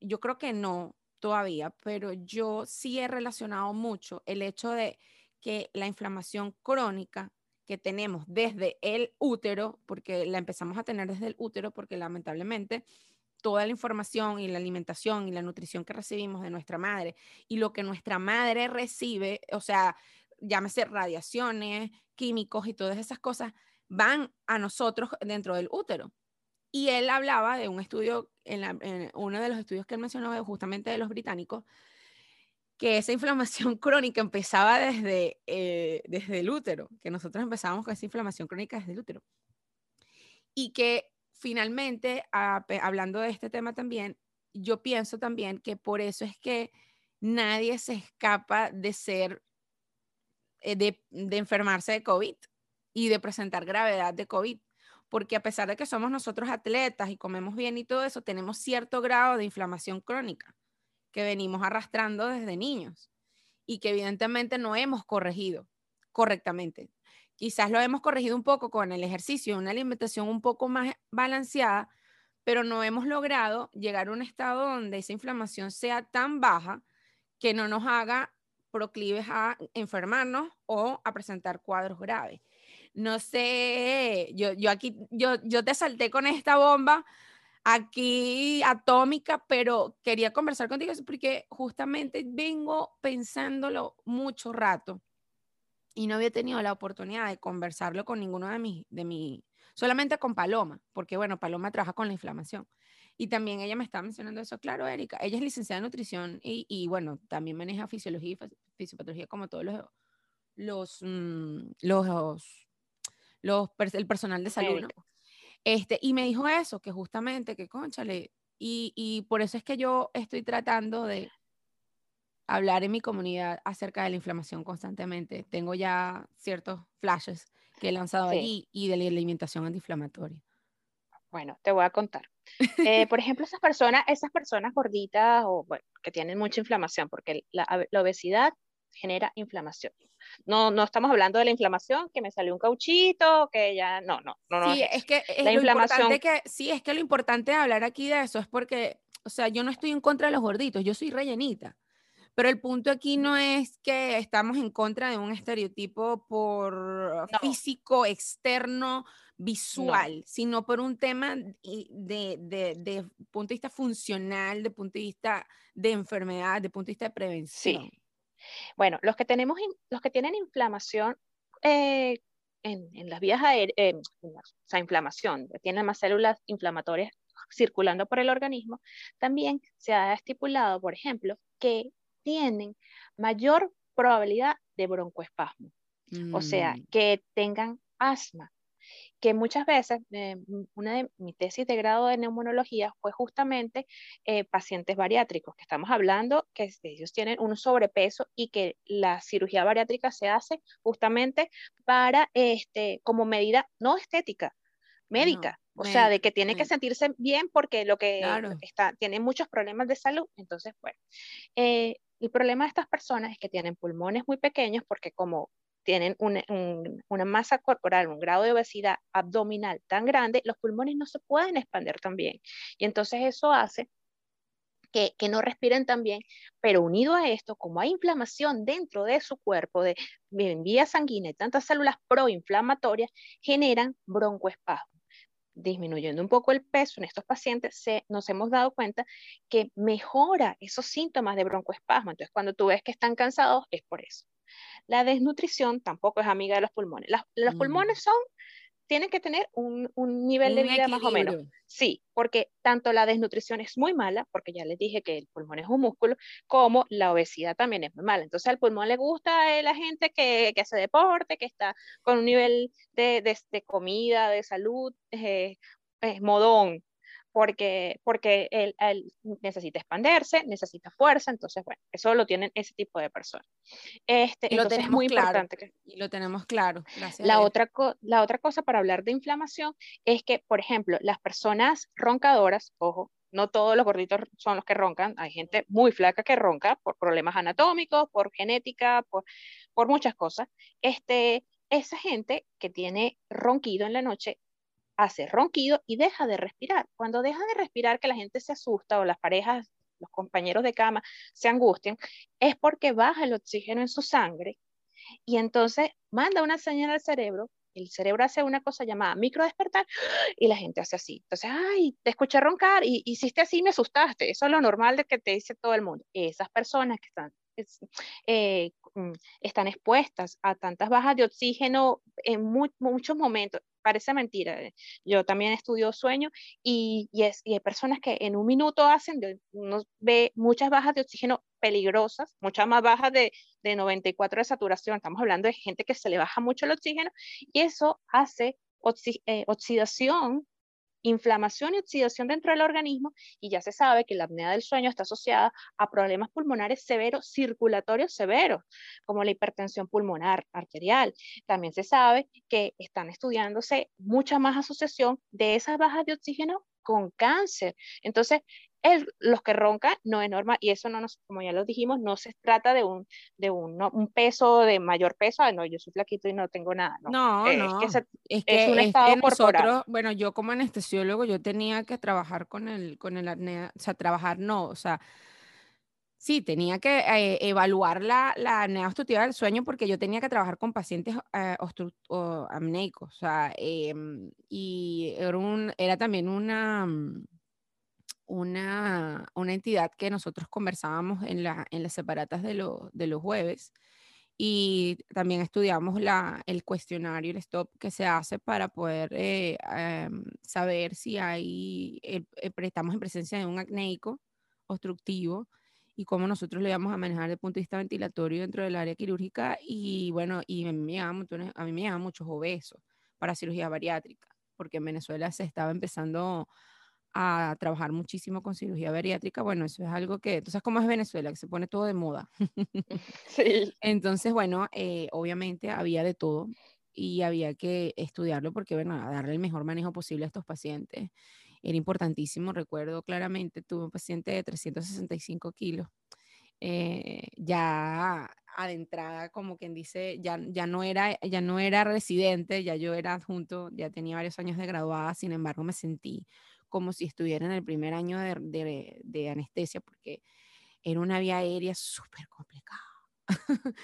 yo creo que no todavía, pero yo sí he relacionado mucho el hecho de que la inflamación crónica que tenemos desde el útero, porque la empezamos a tener desde el útero, porque lamentablemente toda la información y la alimentación y la nutrición que recibimos de nuestra madre y lo que nuestra madre recibe, o sea, llámese radiaciones, químicos y todas esas cosas, van a nosotros dentro del útero. Y él hablaba de un estudio, en, uno de los estudios que él mencionó, justamente de los británicos, que esa inflamación crónica empezaba desde, eh, desde el útero, que nosotros empezábamos con esa inflamación crónica desde el útero. Y que finalmente, hablando de este tema también, yo pienso también que por eso es que nadie se escapa de ser eh, de, enfermarse de COVID y de presentar gravedad de COVID, porque a pesar de que somos nosotros atletas y comemos bien y todo eso, tenemos cierto grado de inflamación crónica que venimos arrastrando desde niños y que evidentemente no hemos corregido correctamente. Quizás lo hemos corregido un poco con el ejercicio, una alimentación un poco más balanceada, pero no hemos logrado llegar a un estado donde esa inflamación sea tan baja que no nos haga proclives a enfermarnos o a presentar cuadros graves. No sé, yo, yo aquí, yo, yo te salté con esta bomba aquí atómica, pero quería conversar contigo porque justamente vengo pensándolo mucho rato y no había tenido la oportunidad de conversarlo con ninguno de mis, de mi, solamente con Paloma, porque bueno, Paloma trabaja con la inflamación. Y también ella me está mencionando eso, claro, Erika, ella es licenciada en nutrición y, y bueno, también maneja fisiología y fisiopatología como todos los, los, mm, los, los, el personal de salud, Este, y me dijo eso, que justamente, que conchale, y, y por eso es que yo estoy tratando de hablar en mi comunidad acerca de la inflamación constantemente. Tengo ya ciertos flashes que he lanzado allí y de la alimentación antiinflamatoria. Bueno, te voy a contar. Eh, por ejemplo, esas personas, esas personas gorditas o bueno, que tienen mucha inflamación, porque la, obesidad genera inflamación. No, no estamos hablando de la inflamación, que me salió un cauchito, que ya, no, no, no. Sí, es, que la inflamación... que, sí, es que lo importante de hablar aquí de eso es porque, o sea, yo no estoy en contra de los gorditos, yo soy rellenita. Pero el punto aquí no es que estamos en contra de un estereotipo por físico, externo, visual, sino por un tema de, de, punto de vista funcional, de punto de vista de enfermedad, de punto de vista de prevención. Sí. Bueno, los que, tenemos, los que tienen inflamación eh, en, en, las vías aéreas, eh, o sea, inflamación, tienen más células inflamatorias circulando por el organismo, también se ha estipulado, por ejemplo, que tienen mayor probabilidad de broncoespasmo. O sea, mm. que tengan asma, que muchas veces, eh, una de mi tesis de grado de neumonología fue justamente eh, pacientes bariátricos, que estamos hablando que ellos tienen un sobrepeso y que la cirugía bariátrica se hace justamente para, este, como medida no estética, médica, o sea, de que tiene que sentirse bien porque lo que está, tiene muchos problemas de salud. Entonces, bueno, eh, el problema de estas personas es que tienen pulmones muy pequeños porque como tienen una masa corporal, un grado de obesidad abdominal tan grande, los pulmones no se pueden expandir tan bien. Y entonces eso hace que, que, no respiren tan bien, pero unido a esto, como hay inflamación dentro de su cuerpo, de, de vía sanguínea y tantas células proinflamatorias, generan broncoespasmo disminuyendo un poco el peso en estos pacientes, se, nos hemos dado cuenta que mejora esos síntomas de broncoespasmo. Entonces, cuando tú ves que están cansados, es por eso. La desnutrición tampoco es amiga de los pulmones. los pulmones son, tienen que tener un, nivel de vida más o menos. Sí, porque tanto la desnutrición es muy mala, porque ya les dije que el pulmón es un músculo, como la obesidad también es muy mala. Entonces al pulmón le gusta a la gente que, hace deporte, que está con un nivel de, de, comida, de salud, eh, modón, porque, porque él, necesita expandirse, necesita fuerza, entonces, bueno, eso lo tienen ese tipo de personas. Este, y lo tenemos muy importante. Que, y lo tenemos claro. la, otra la otra cosa para hablar de inflamación es que, por ejemplo, las personas roncadoras, ojo, no todos los gorditos son los que roncan, hay gente muy flaca que ronca por problemas anatómicos, por genética, por, por muchas cosas. Este, esa gente que tiene ronquido en la noche hace ronquido y deja de respirar. Cuando deja de respirar, que la gente se asusta o las parejas, los compañeros de cama se angustian, es porque baja el oxígeno en su sangre y entonces manda una señal al cerebro. El cerebro hace una cosa llamada microdespertar y la gente hace así. Entonces, ay, te escuché roncar y hiciste así, me asustaste. Eso es lo normal de que te dice todo el mundo. Esas personas que están eh, están expuestas a tantas bajas de oxígeno en muchos momentos parece mentira. Eh, yo también estudio sueño y, y, es, y hay personas que en un minuto hacen, uno ve muchas bajas de oxígeno peligrosas, muchas más bajas de, de 94 de saturación. Estamos hablando de gente que se le baja mucho el oxígeno y eso hace eh, oxidación inflamación y oxidación dentro del organismo y ya se sabe que la apnea del sueño está asociada a problemas pulmonares severos, circulatorios severos, como la hipertensión pulmonar arterial. También se sabe que están estudiándose mucha más asociación de esas bajas de oxígeno con cáncer. Entonces, los que roncan no es normal y eso no nos, como ya lo dijimos, no se trata de un, de un, un peso de mayor peso, no, yo soy flaquito y no tengo nada, no, no, eh, no. Es, que es, que, un estado nosotros, bueno, yo como anestesiólogo, yo tenía que trabajar con el, con el apnea, o sea, trabajar no, o sea, sí, tenía que eh, evaluar la, la apnea obstructiva del sueño porque yo tenía que trabajar con pacientes eh, amneicos, o sea, em, y era, un, era también una mm, una, una entidad que nosotros conversábamos en, la, en las separatas de, de los jueves y también estudiamos la, el cuestionario, el stop que se hace para poder eh, em, saber si hay, eh, eh, estamos en presencia de un acnéico obstructivo y cómo nosotros lo íbamos a manejar desde el punto de vista ventilatorio dentro del área quirúrgica y bueno, y a mí me llaman, a mí me llaman muchos obesos para cirugía bariátrica, porque en Venezuela se estaba empezando a trabajar muchísimo con cirugía bariátrica. Bueno, eso es algo que, entonces, como es Venezuela, que se pone todo de moda. Sí. Entonces, bueno, eh, obviamente había de todo y había que estudiarlo porque, bueno, darle el mejor manejo posible a estos pacientes. Era importantísimo, recuerdo claramente, tuve un paciente de 365 kilos. Eh, ya adentrada, como quien dice, ya, ya, no era, ya no era residente, ya yo era adjunto, ya tenía varios años de graduada, sin embargo me sentí como si estuviera en el primer año de, anestesia, porque era una vía aérea súper complicada.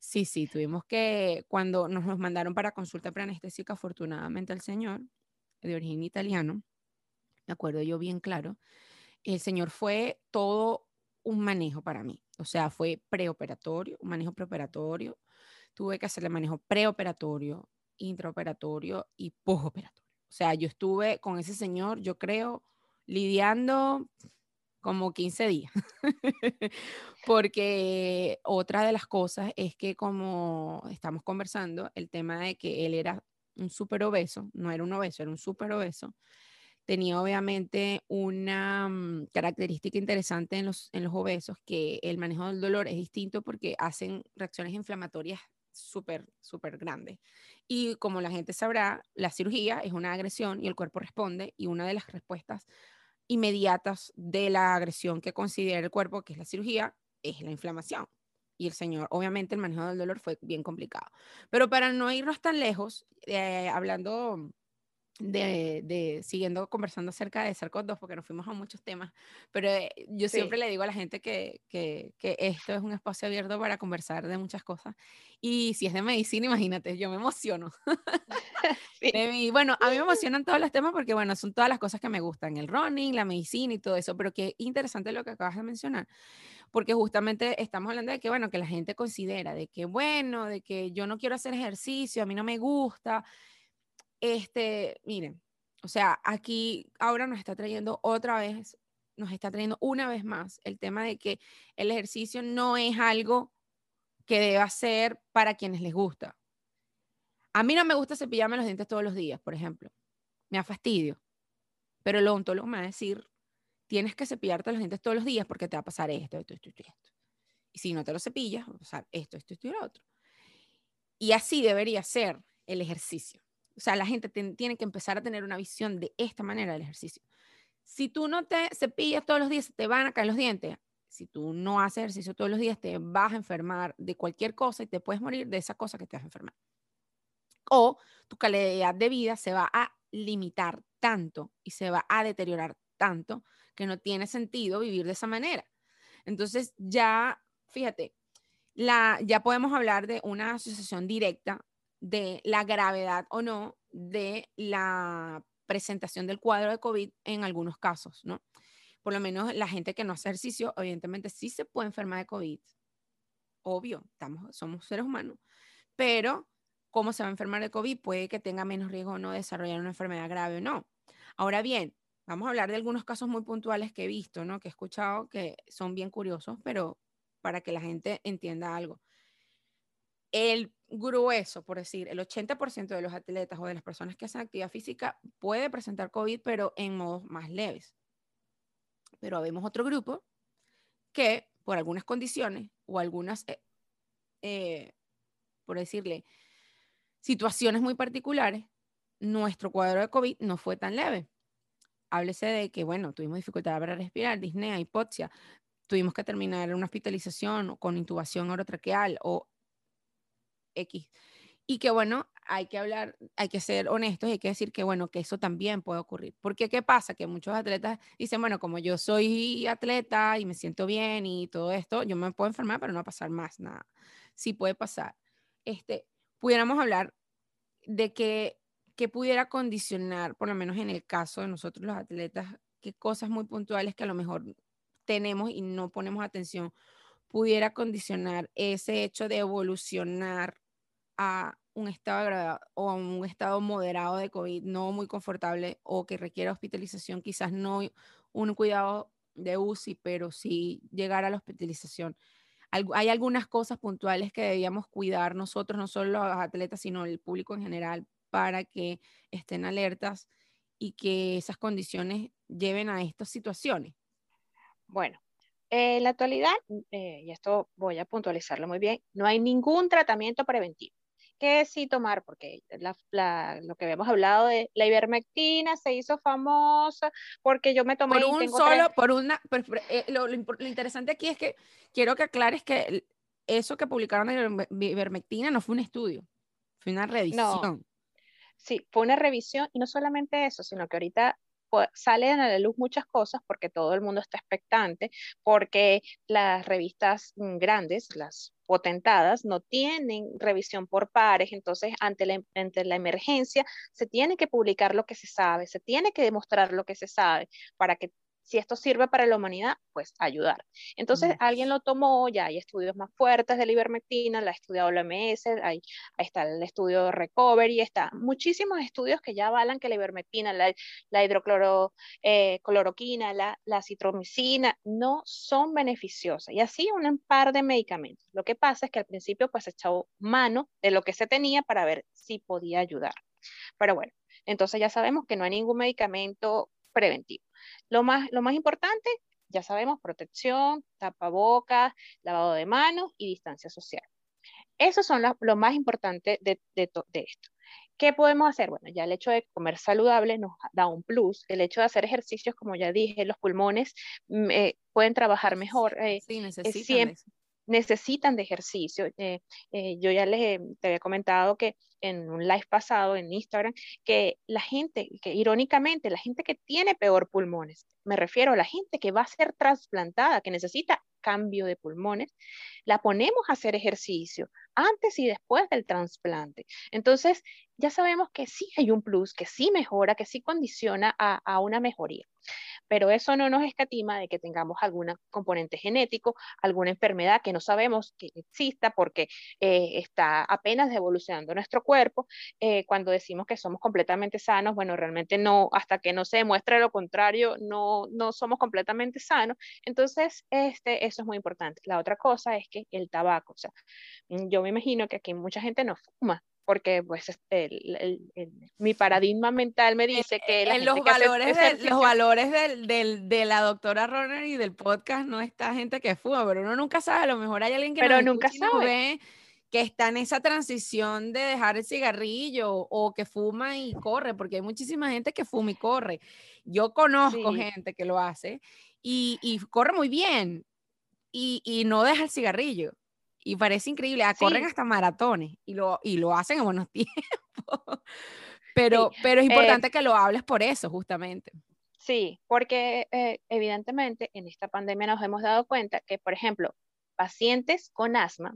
sí, sí, tuvimos que, cuando nos, nos mandaron para consulta preanestésica, afortunadamente el señor, de origen italiano, me acuerdo yo bien claro, el señor fue todo un manejo para mí. O sea, fue preoperatorio, un manejo preoperatorio. Tuve que hacerle manejo preoperatorio, intraoperatorio y postoperatorio. O sea, yo estuve con ese señor, yo creo, lidiando como 15 días. Porque otra de las cosas es que como estamos conversando, el tema de que él era un súper obeso, no era un obeso, era un súper obeso, tenía obviamente una mm, característica interesante en los, en los obesos, que el manejo del dolor es distinto porque hacen reacciones inflamatorias súper, súper grandes. Y como la gente sabrá, la cirugía es una agresión y el cuerpo responde y una de las respuestas inmediatas de la agresión que considera el cuerpo, que es la cirugía, es la inflamación. Y el señor, obviamente el manejo del dolor fue bien complicado. Pero para no irnos tan lejos, eh, hablando de, siguiendo conversando acerca de Sarcot 2, porque nos fuimos a muchos temas, pero eh, yo siempre le digo a la gente que, que, que, esto es un espacio abierto para conversar de muchas cosas. Y si es de medicina, imagínate, yo me emociono. y bueno, a mí me emocionan todos los temas porque, bueno, son todas las cosas que me gustan, el running, la medicina y todo eso, pero qué interesante lo que acabas de mencionar, porque justamente estamos hablando de que, bueno, que la gente considera de que, bueno, de que yo no quiero hacer ejercicio, a mí no me gusta Este, miren, o sea, aquí ahora nos está trayendo otra vez, nos está trayendo una vez más el tema de que el ejercicio no es algo que deba ser para quienes les gusta. A mí no me gusta cepillarme los dientes todos los días, por ejemplo. Me da fastidio. Pero el odontólogo me va a decir, tienes que cepillarte los dientes todos los días porque te va a pasar esto, esto, esto, esto. Y si no te lo cepillas, va a pasar esto, esto, esto y lo otro. Y así debería ser el ejercicio. O sea, la gente tiene que empezar a tener una visión de esta manera del ejercicio. Si tú no te cepillas todos los días, te van a caer los dientes. Si tú no haces ejercicio todos los días, te vas a enfermar de cualquier cosa y te puedes morir de esa cosa que te vas a enfermar. O tu calidad de vida se va a limitar tanto y se va a deteriorar tanto que no tiene sentido vivir de esa manera. Entonces ya, fíjate, ya podemos hablar de una asociación directa de la gravedad o no de la presentación del cuadro de COVID en algunos casos, ¿no? Por lo menos la gente que no hace ejercicio, evidentemente sí se puede enfermar de COVID. Obvio, estamos, somos seres humanos, pero cómo se va a enfermar de COVID puede que tenga menos riesgo o no de desarrollar una enfermedad grave o no. Ahora bien, vamos a hablar de algunos casos muy puntuales que he visto, ¿no? Que he escuchado que son bien curiosos, pero para que la gente entienda algo. El grueso, por decir, el 80% de los atletas o de las personas que hacen actividad física puede presentar COVID, pero en modos más leves. Pero vemos otro grupo que por algunas condiciones o algunas, eh, eh, por decirle, situaciones muy particulares, nuestro cuadro de COVID no fue tan leve. Háblese de que, bueno, tuvimos dificultad para respirar, disnea, hipoxia, tuvimos que terminar una hospitalización con intubación orotraqueal o X. Y que bueno, hay que hablar, hay que ser honestos y hay que decir que bueno, que eso también puede ocurrir. Porque ¿qué pasa? Que muchos atletas dicen, bueno, como yo soy atleta y me siento bien y todo esto, yo me puedo enfermar, pero no va a pasar más nada. Sí puede pasar. Este, pudiéramos hablar de que, que pudiera condicionar, por lo menos en el caso de nosotros los atletas, que cosas muy puntuales que a lo mejor tenemos y no ponemos atención, pudiera condicionar ese hecho de evolucionar un estado o un estado moderado de COVID, no muy confortable o que requiera hospitalización, quizás no un cuidado de UCI, pero sí llegar a la hospitalización. Hay algunas cosas puntuales que debíamos cuidar nosotros, no solo los atletas, sino el público en general, para que estén alertas y que esas condiciones lleven a estas situaciones. Bueno, en la actualidad, eh, y esto voy a puntualizarlo muy bien, no hay ningún tratamiento preventivo. ¿Qué sí tomar? Porque lo que habíamos hablado de la ivermectina se hizo famosa porque yo me tomé. Por un solo, por una. Eh, lo, interesante aquí es que quiero que aclares que eso que publicaron de ivermectina no fue un estudio, fue una revisión. Sí, fue una revisión y no solamente eso, sino que ahorita salen a la luz muchas cosas porque todo el mundo está expectante, porque las revistas mm, grandes, las potentadas, no tienen revisión por pares, entonces ante la, ante la emergencia se tiene que publicar lo que se sabe, se tiene que demostrar lo que se sabe para que si esto sirve para la humanidad, pues ayudar. Entonces, alguien lo tomó, ya hay estudios más fuertes de la ivermectina, la ha estudiado la OMS, ahí está el estudio Recovery, está muchísimos estudios que ya avalan que la ivermectina, la, la hidrocloroquina, eh, la, la citromicina, no son beneficiosas. Y así un par de medicamentos. Lo que pasa es que al principio, pues, se echó mano de lo que se tenía para ver si podía ayudar. Pero bueno, entonces ya sabemos que no hay ningún medicamento preventivo. Lo más, lo más importante, ya sabemos, protección, tapabocas, lavado de manos y distancia social. Esos son lo más importante de, de, esto. ¿Qué podemos hacer? Bueno, ya el hecho de comer saludable nos da un plus. El hecho de hacer ejercicios, como ya dije, los pulmones mm, eh, pueden trabajar mejor. Eh, sí, necesitan necesitan de ejercicio. Eh, eh, yo ya les te había comentado que en un live pasado en Instagram, que la gente, que irónicamente, la gente que tiene peor pulmones, me refiero a la gente que va a ser trasplantada, que necesita cambio de pulmones, la ponemos a hacer ejercicio antes y después del trasplante. Entonces, ya sabemos que sí hay un plus, que sí mejora, que sí condiciona a, a una mejoría. Pero eso no nos escatima de que tengamos algún componente genético, alguna enfermedad que no sabemos que exista porque eh, está apenas evolucionando nuestro cuerpo. Eh, cuando decimos que somos completamente sanos, bueno, realmente no, hasta que no se demuestre lo contrario, no, no somos completamente sanos. Entonces, este, eso es muy importante. La otra cosa es que el tabaco, o sea, yo me imagino que aquí mucha gente no fuma, porque pues este, mi paradigma mental me dice que en los, valores los valores del, de la doctora Roner y del podcast no está gente que fuma, pero uno nunca sabe, a lo mejor hay alguien que pero nunca sabe. ve que está en esa transición de dejar el cigarrillo o que fuma y corre, porque hay muchísima gente que fuma y corre. Yo conozco gente que lo hace y, y corre muy bien y, y no deja el cigarrillo y parece increíble, ah, corren hasta maratones y lo, y lo hacen en buenos tiempos. Pero, pero es eh importante que lo hables por eso, justamente. Sí, porque eh, evidentemente en esta pandemia nos hemos dado cuenta que, por ejemplo, pacientes con asma,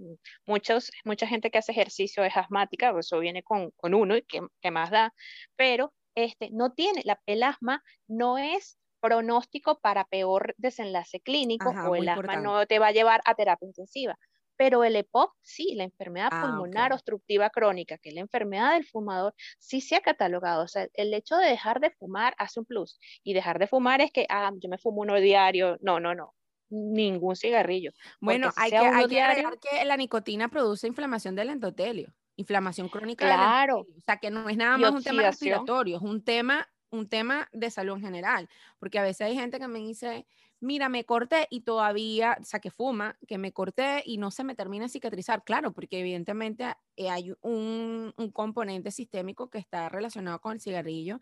muchos, mucha gente que hace ejercicio es asmática, eso viene con, con uno y que, más da, pero este, no tiene, la, el asma no es pronóstico para peor desenlace clínico o el asma no te va a llevar a terapia intensiva pero el EPOC sí, la enfermedad ah, pulmonar obstructiva crónica, que es la enfermedad del fumador, sí se ha catalogado. O sea, el hecho de dejar de fumar hace un plus. Y dejar de fumar es que, ah, yo me fumo uno diario. No, no, no. Ningún cigarrillo. Bueno, hay que, hay que la nicotina produce inflamación del endotelio, inflamación crónica claro. O sea, que no es nada más un tema respiratorio, es un tema, un tema de salud en general. Porque a veces hay gente que me dice, mira, me corté y todavía, o sea, que fuma, que me corté y no se me termina de cicatrizar. Claro, porque evidentemente eh, hay un, componente sistémico que está relacionado con el cigarrillo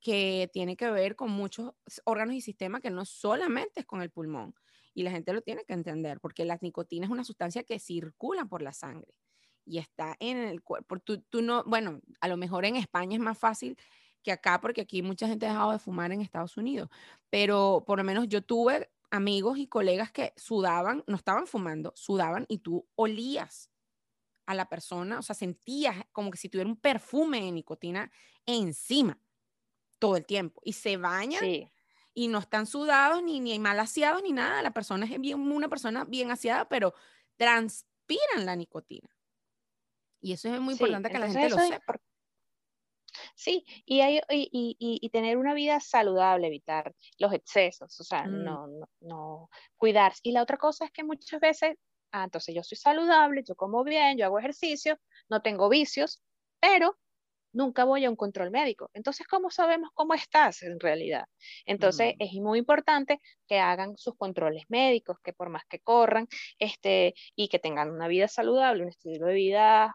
que tiene que ver con muchos órganos y sistemas que no solamente es con el pulmón. Y la gente lo tiene que entender, porque la nicotina es una sustancia que circula por la sangre y está en el cuerpo. Tú, tú no, bueno, a lo mejor en España es más fácil que acá, porque aquí mucha gente ha dejado de fumar en Estados Unidos, pero por lo menos yo tuve amigos y colegas que sudaban, no estaban fumando, sudaban y tú olías a la persona, o sea, sentías como que si tuviera un perfume de nicotina encima todo el tiempo y se bañan y no están sudados ni, ni mal aseados ni nada, la persona es bien, una persona bien aseada, pero transpiran la nicotina. Y eso es muy importante que la gente lo sepa. Sí, y, hay, y, y, tener una vida saludable, evitar los excesos, o sea, mm. no, no, no cuidarse. Y la otra cosa es que muchas veces, ah, entonces yo soy saludable, yo como bien, yo hago ejercicio, no tengo vicios, pero nunca voy a un control médico. Entonces, ¿cómo sabemos cómo estás en realidad? Entonces, mm. es muy importante que hagan sus controles médicos, que por más que corran, este, y que tengan una vida saludable, un estilo de vida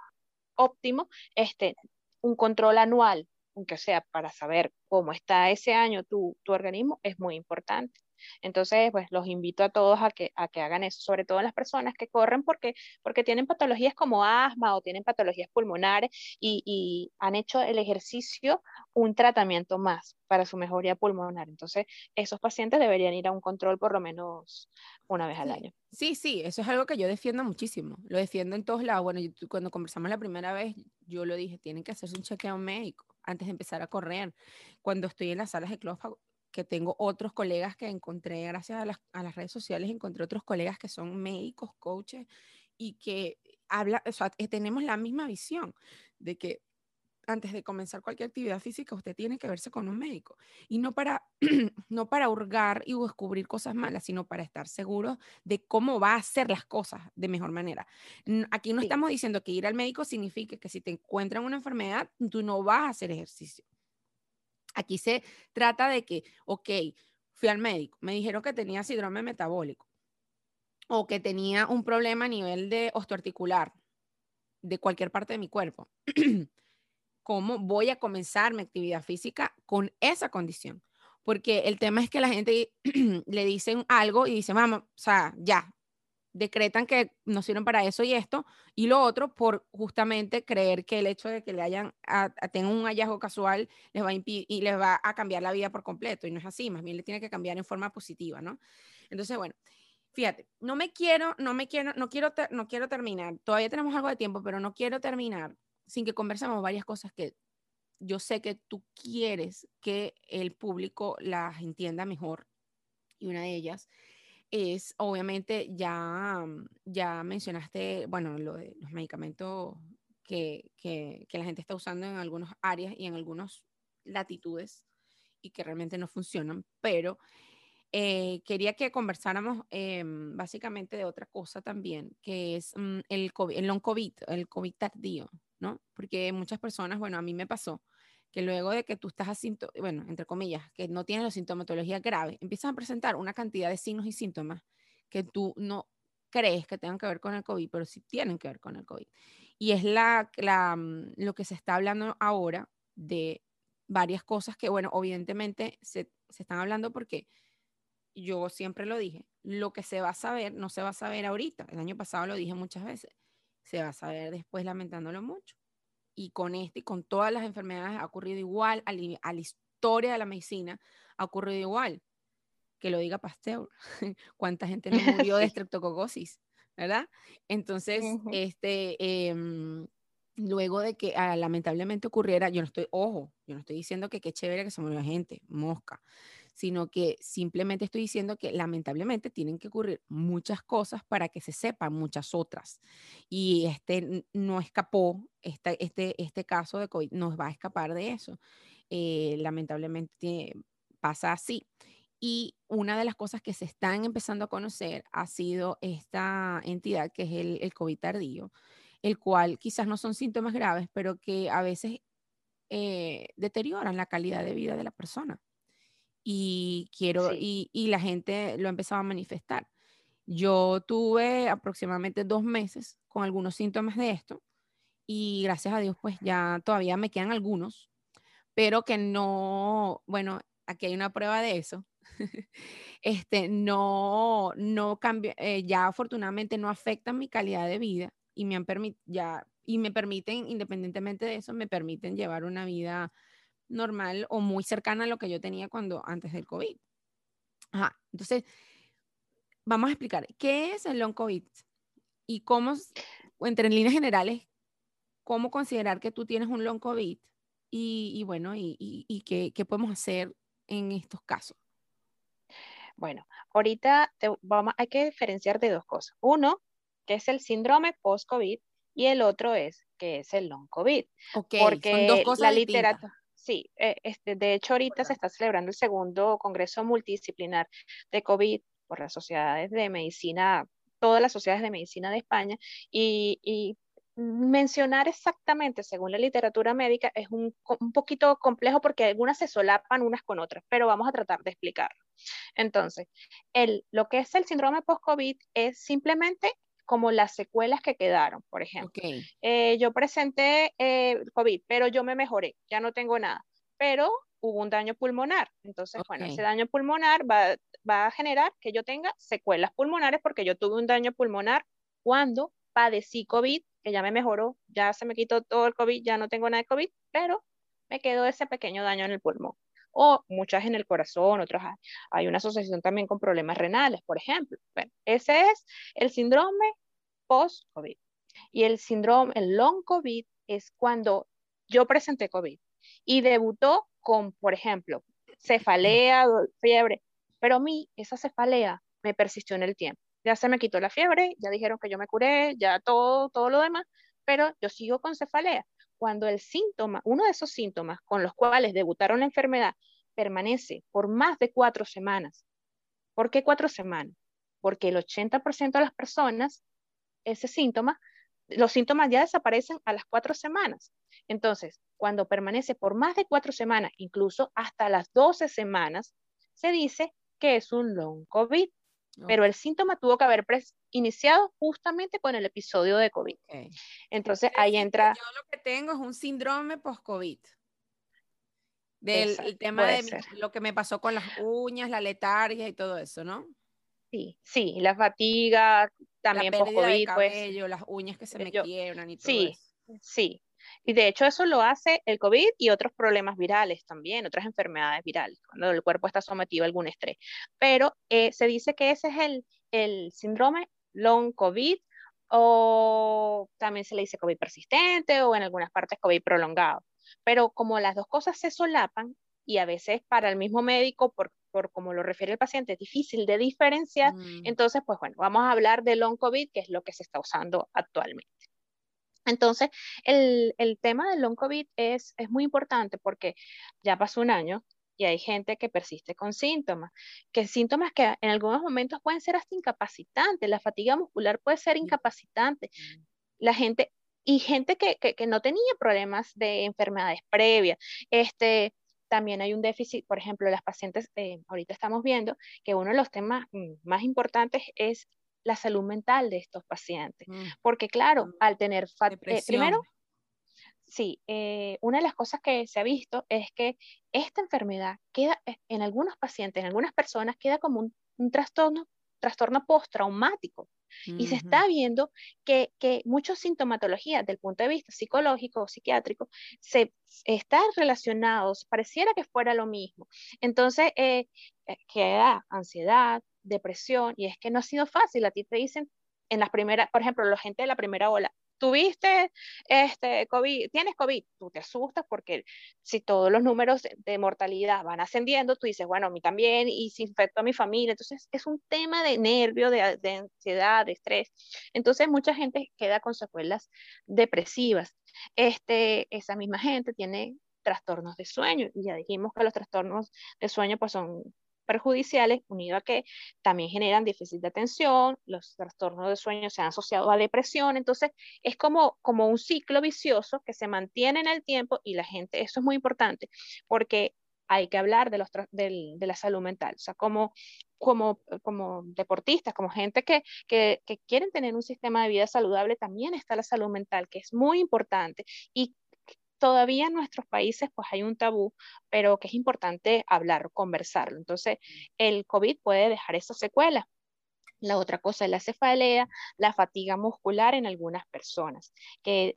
óptimo, este, un control anual, aunque sea para saber cómo está ese año tu, tu organismo, es muy importante. Entonces, pues los invito a todos a que, a que hagan eso, sobre todo en las personas que corren porque, porque tienen patologías como asma o tienen patologías pulmonares y, y han hecho el ejercicio un tratamiento más para su mejoría pulmonar. Entonces, esos pacientes deberían ir a un control por lo menos una vez al año. Sí, sí, eso es algo que yo defiendo muchísimo. Lo defiendo en todos lados. Bueno, cuando conversamos la primera vez, yo lo dije, tienen que hacerse un chequeo médico antes de empezar a correr. Cuando estoy en las salas de que tengo otros colegas que encontré, gracias a las, a las, redes sociales, encontré otros colegas que son médicos, coaches, y que habla, o sea, tenemos la misma visión de que antes de comenzar cualquier actividad física, usted tiene que verse con un médico. Y no para, no para hurgar y descubrir cosas malas, sino para estar seguro de cómo va a hacer las cosas de mejor manera. Aquí no estamos diciendo que ir al médico significa que si te encuentran una enfermedad, tú no vas a hacer ejercicio. Aquí se trata de que, ok, fui al médico, me dijeron que tenía síndrome metabólico o que tenía un problema a nivel de osteoarticular de cualquier parte de mi cuerpo. ¿Cómo voy a comenzar mi actividad física con esa condición? Porque el tema es que la gente le dicen algo y dice, vamos, o sea, ya, decretan que no sirven para eso y esto, y lo otro por justamente creer que el hecho de que le hayan, a, tengan un hallazgo casual les va a y les va a cambiar la vida por completo, y no es así, más bien le tiene que cambiar en forma positiva, ¿no? Entonces, bueno, fíjate, no me quiero, no me quiero, no quiero, no quiero terminar, todavía tenemos algo de tiempo, pero no quiero terminar sin que conversemos varias cosas que yo sé que tú quieres que el público las entienda mejor y una de ellas es obviamente ya, ya mencionaste, bueno, lo de los medicamentos que, que, que la gente está usando en algunas áreas y en algunas latitudes y que realmente no funcionan, pero eh, quería que conversáramos em, básicamente de otra cosa también, que es mm, el, COVID, el long COVID, el COVID tardío, ¿no? Porque muchas personas, bueno, a mí me pasó que luego de que tú estás así, bueno, entre comillas, que no tienes la sintomatología grave, empiezas a presentar una cantidad de signos y síntomas que tú no crees que tengan que ver con el COVID, pero sí tienen que ver con el COVID. Y es la, la, mm, lo que se está hablando ahora de varias cosas que, bueno, evidentemente se, se están hablando porque yo siempre lo dije, lo que se va a saber no se va a saber ahorita. El año pasado lo dije muchas veces. Se va a saber después lamentándolo mucho. Y con este y con todas las enfermedades ha ocurrido igual, a, la historia de la medicina ha ocurrido igual. Que lo diga Pasteur. ¿Cuánta gente no murió de estreptococosis? ¿Verdad? Entonces, este, em, luego de que ah, lamentablemente ocurriera, yo no estoy, ojo, yo no estoy diciendo que qué chévere que se murió gente, mosca sino que simplemente estoy diciendo que lamentablemente tienen que ocurrir muchas cosas para que se sepan muchas otras. Y este no escapó, este, este, este caso de COVID nos va a escapar de eso. Eh, lamentablemente pasa así. Y una de las cosas que se están empezando a conocer ha sido esta entidad que es el, el COVID tardío, el cual quizás no son síntomas graves, pero que a veces eh, deterioran la calidad de vida de la persona y quiero, y, y, la gente lo empezaba a manifestar. Yo tuve aproximadamente dos meses con algunos síntomas de esto y gracias a Dios pues ya todavía me quedan algunos, pero que no, bueno, aquí hay una prueba de eso. este, no, no cambia, eh, ya afortunadamente no afectan mi calidad de vida y me han ya, y me permiten, independientemente de eso, me permiten llevar una vida normal o muy cercana a lo que yo tenía cuando antes del COVID. Ajá, entonces, vamos a explicar qué es el long COVID y cómo, entre líneas generales, cómo considerar que tú tienes un long COVID y, bueno, y, y, qué, qué, podemos hacer en estos casos. Bueno, ahorita vamos, hay que diferenciar de dos cosas. Uno, que es el síndrome post-COVID, y el otro es que es el long COVID. porque son dos cosas la literatura Sí, eh, este, de hecho ahorita se está celebrando el segundo Congreso Multidisciplinar de COVID por las sociedades de medicina, todas las sociedades de medicina de España, y, mencionar exactamente según la literatura médica es un, un, poquito complejo porque algunas se solapan unas con otras, pero vamos a tratar de explicarlo. Entonces, el, lo que es el síndrome post-COVID es simplemente como las secuelas que quedaron, por ejemplo. Eh, yo presenté eh, COVID, pero yo me mejoré, ya no tengo nada, pero hubo un daño pulmonar. Entonces, bueno, ese daño pulmonar va, va a generar que yo tenga secuelas pulmonares porque yo tuve un daño pulmonar cuando padecí COVID, que ya me mejoró, ya se me quitó todo el COVID, ya no tengo nada de COVID, pero me quedó ese pequeño daño en el pulmón. O muchas en el corazón, otras hay una asociación también con problemas renales, por ejemplo. Bueno, ese es el síndrome post-COVID. Y el síndrome, el long COVID, es cuando yo presenté COVID y debutó con, por ejemplo, cefalea, fiebre, pero a mí esa cefalea me persistió en el tiempo. Ya se me quitó la fiebre, ya dijeron que yo me curé, ya todo, todo lo demás, pero yo sigo con cefalea. Cuando el síntoma, uno de esos síntomas con los cuales debutaron la enfermedad, permanece por más de cuatro semanas. ¿Por qué cuatro semanas? Porque el 80% de las personas ese síntoma, los síntomas ya desaparecen a las cuatro semanas. Entonces, cuando permanece por más de cuatro semanas, incluso hasta las 12 semanas, se dice que es un long COVID. Pero el síntoma tuvo que haber iniciado justamente con el episodio de COVID. Entonces ahí entra... Yo lo que tengo es un síndrome post-COVID. Del tema de lo que me pasó con las uñas, la letargia y todo eso, ¿no? Sí, sí, la fatiga, también la pérdida de pues. cabello, las uñas que se me quiebran y todo sí, Sí, y de hecho eso lo hace el COVID y otros problemas virales también, otras enfermedades virales, cuando el cuerpo está sometido a algún estrés. Pero eh, se dice que ese es el, el síndrome long COVID o también se le dice COVID persistente o en algunas partes COVID prolongado. pero como las dos cosas se solapan y a veces para el mismo médico, por, por como lo refiere el paciente, es difícil de diferenciar, mm. entonces, pues bueno, vamos a hablar de long COVID, que es lo que se está usando actualmente. Entonces, el, el tema del long COVID es, es muy importante porque ya pasó un año, y hay gente que persiste con síntomas, que síntomas que en algunos momentos pueden ser hasta incapacitantes, la fatiga muscular puede ser incapacitante, la gente, y gente que, que, no tenía problemas de enfermedades previas, este, también hay un déficit, por ejemplo, las pacientes, eh, ahorita estamos viendo que uno de los temas mm, más importantes es la salud mental de estos pacientes, mm. porque claro, mm. al tener, eh, primero, sí, eh, una de las cosas que se ha visto es que esta enfermedad queda eh, en algunos pacientes, en algunas personas, queda como un, trastorno, trastorno postraumático. Y se está viendo que, que muchas sintomatologías del punto de vista psicológico o psiquiátrico se están relacionados, pareciera que fuera lo mismo. Entonces, eh, queda ansiedad, depresión, y es que no ha sido fácil. A ti te dicen en las primeras, por ejemplo, la gente de la primera ola, tuviste este COVID, tienes COVID, tú te asustas porque si todos los números de, mortalidad van ascendiendo, tú dices, bueno, a mí también, y si infecto a mi familia, entonces es un tema de nervio, de, de ansiedad, de estrés. Entonces mucha gente queda con secuelas depresivas. Este, esa misma gente tiene trastornos de sueño, y ya dijimos que los trastornos de sueño pues son perjudiciales, unido a que también generan déficit de atención, los trastornos de sueño se han asociado a depresión, entonces es como, como un ciclo vicioso que se mantiene en el tiempo y la gente, eso es muy importante, porque hay que hablar de, los, de, la salud mental, o sea, como, como, como deportistas, como gente que, que, que, quieren tener un sistema de vida saludable, también está la salud mental, que es muy importante y todavía en nuestros países pues hay un tabú, pero que es importante hablar, conversarlo. Entonces, el COVID puede dejar esas secuelas. La otra cosa es la cefalea, la fatiga muscular en algunas personas, que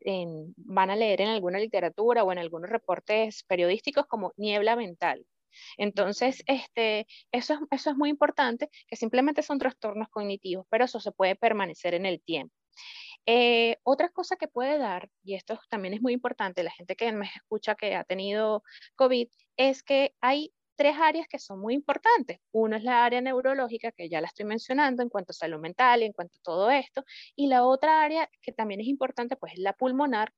van a leer en alguna literatura o en algunos reportes periodísticos como niebla mental. Entonces, este, eso, es, eso es muy importante, que simplemente son trastornos cognitivos, pero eso se puede permanecer en el tiempo. Eh, otra cosa que puede dar, y esto también es muy importante, la gente que me escucha que ha tenido COVID, es que hay tres áreas que son muy importantes. Uno es la área neurológica, que ya la estoy mencionando en cuanto a salud mental y en cuanto a todo esto. Y la otra área que también es importante, pues es la pulmonar.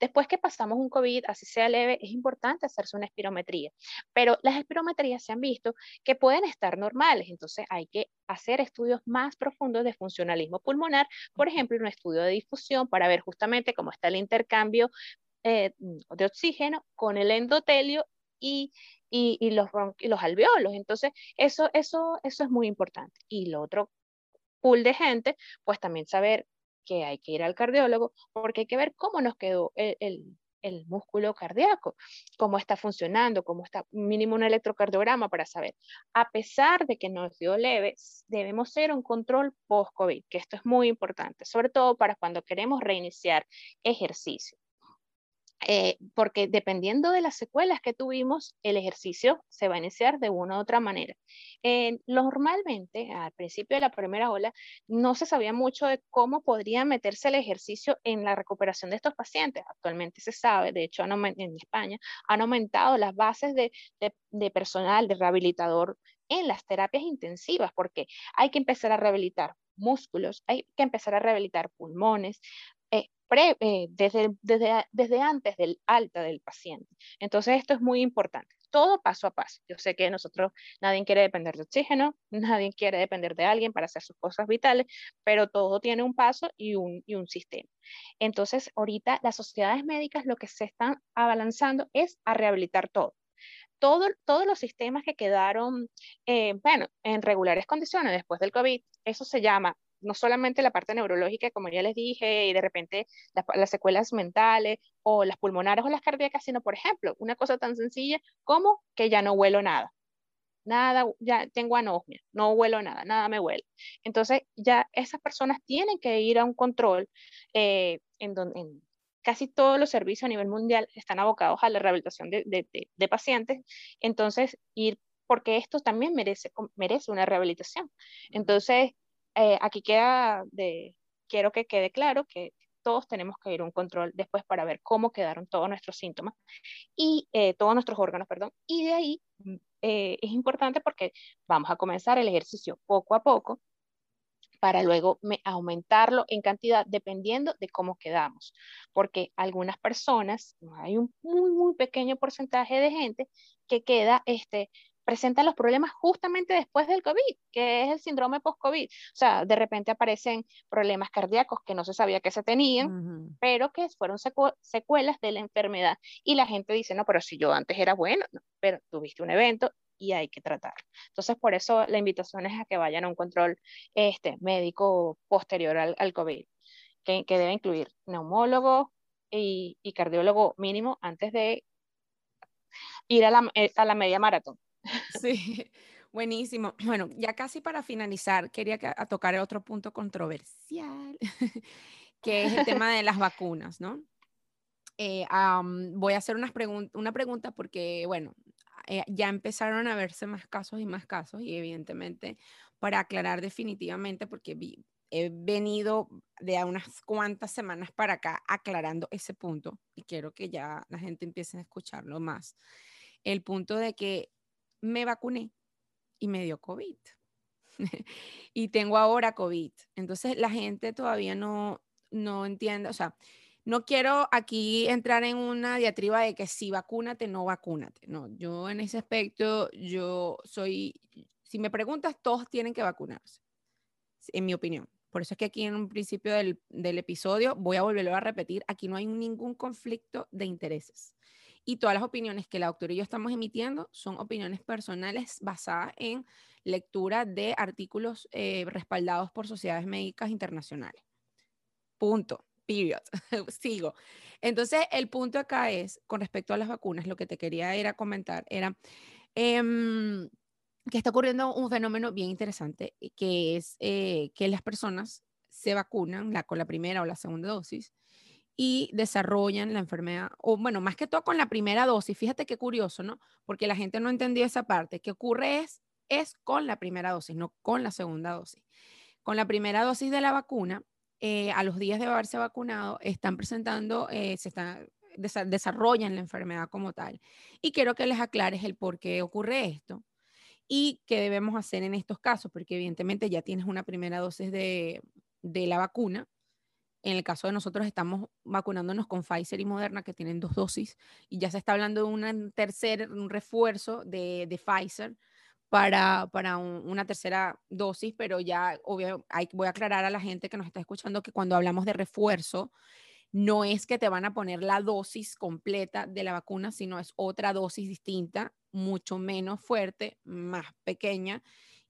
después que pasamos un COVID, así sea leve, es importante hacerse una espirometría. Pero las espirometrías se han visto que pueden estar normales, entonces hay que hacer estudios más profundos de funcionalismo pulmonar, por ejemplo, un estudio de difusión para ver justamente cómo está el intercambio eh, de oxígeno con el endotelio y y, los, los alveolos. Entonces, eso, eso, eso es muy importante. Y lo otro pool de gente, pues también saber que hay que ir al cardiólogo porque hay que ver cómo nos quedó el, el, músculo cardíaco, cómo está funcionando, cómo está mínimo un electrocardiograma para saber. A pesar de que nos dio leve, debemos hacer un control post-COVID, que esto es muy importante, sobre todo para cuando queremos reiniciar ejercicio. Eh, porque dependiendo de las secuelas que tuvimos, el ejercicio se va a iniciar de una u otra manera. Eh, normalmente, al principio de la primera ola, no se sabía mucho de cómo podría meterse el ejercicio en la recuperación de estos pacientes. Actualmente se sabe, de hecho, en España han aumentado las bases de, personal, de rehabilitador en las terapias intensivas, porque hay que empezar a rehabilitar músculos, hay que empezar a rehabilitar pulmones, eh, desde, desde, desde antes del alta del paciente. Entonces, esto es muy importante. Todo paso a paso. Yo sé que nosotros, nadie quiere depender de oxígeno, nadie quiere depender de alguien para hacer sus cosas vitales, pero todo tiene un paso y un, y un sistema. Entonces, ahorita las sociedades médicas lo que se están abalanzando es a rehabilitar todo. Todo, todos los sistemas que quedaron, eh, bueno, en regulares condiciones después del COVID, eso se llama no solamente la parte neurológica, como ya les dije, y de repente las, secuelas mentales o las pulmonares o las cardíacas, sino, por ejemplo, una cosa tan sencilla como que ya no huelo nada. Nada, ya tengo anosmia, no huelo nada, nada me huele. Entonces, ya esas personas tienen que ir a un control eh, en donde casi todos los servicios a nivel mundial están abocados a la rehabilitación de, de pacientes. Entonces, ir porque esto también merece, merece una rehabilitación. Entonces, eh, aquí queda quiero que quede claro que todos tenemos que ir a un control después para ver cómo quedaron todos nuestros síntomas y eh, todos nuestros órganos, perdón. Y de ahí mm, eh, es importante porque vamos a comenzar el ejercicio poco a poco para luego aumentarlo en cantidad dependiendo de cómo quedamos. Porque algunas personas, hay un muy, muy pequeño porcentaje de gente que queda este, presenta los problemas justamente después del COVID, que es el síndrome post-COVID. O sea, de repente aparecen problemas cardíacos que no se sabía que se tenían, pero que fueron secuelas de la enfermedad. Y la gente dice, no, pero si yo antes era bueno, pero tuviste un evento y hay que tratar. Entonces, por eso la invitación es a que vayan a un control este, médico posterior al, al COVID, que, que, debe incluir neumólogo y, y, cardiólogo mínimo antes de ir a la, eh, a la media maratón. Sí, buenísimo. Bueno, ya casi para finalizar, quería tocar otro punto controversial, que es el tema de las vacunas, ¿no? Eh, voy a hacer unas una pregunta porque, bueno, eh, ya empezaron a verse más casos y más casos y evidentemente para aclarar definitivamente, porque he venido de unas cuantas semanas para acá aclarando ese punto y quiero que ya la gente empiece a escucharlo más. El punto de que me vacuné y me dio COVID. y tengo ahora COVID. Entonces la gente todavía no, no entiende, o sea, no quiero aquí entrar en una diatriba de que si vacúnate, no vacúnate. No, yo en ese aspecto, yo soy, si me preguntas, todos tienen que vacunarse, en mi opinión. Por eso es que aquí en un principio del, del episodio voy a volverlo a repetir, aquí no hay ningún conflicto de intereses y todas las opiniones que la doctora y yo estamos emitiendo son opiniones personales basadas en lectura de artículos eh, respaldados por sociedades médicas internacionales. Punto. Period. Sigo. Entonces, el punto acá es, con respecto a las vacunas, lo que te quería era comentar, era em, que está ocurriendo un fenómeno bien interesante, que es eh, que las personas se vacunan con la primera o la segunda dosis y desarrollan la enfermedad, o bueno, más que todo con la primera dosis. Fíjate qué curioso, ¿no? Porque la gente no entendió esa parte. ¿Qué ocurre es, es con la primera dosis, no con la segunda dosis. Con la primera dosis de la vacuna, eh, a los días de haberse vacunado, están presentando, eh, se están, desarrollan la enfermedad como tal. Y quiero que les aclares el por qué ocurre esto y qué debemos hacer en estos casos, porque evidentemente ya tienes una primera dosis de, de la vacuna en el caso de nosotros estamos vacunándonos con Pfizer y Moderna, que tienen dos dosis, y ya se está hablando de un tercer un refuerzo de, de Pfizer para, para una tercera dosis, pero ya obvio, hay, voy a aclarar a la gente que nos está escuchando que cuando hablamos de refuerzo, no es que te van a poner la dosis completa de la vacuna, sino es otra dosis distinta, mucho menos fuerte, más pequeña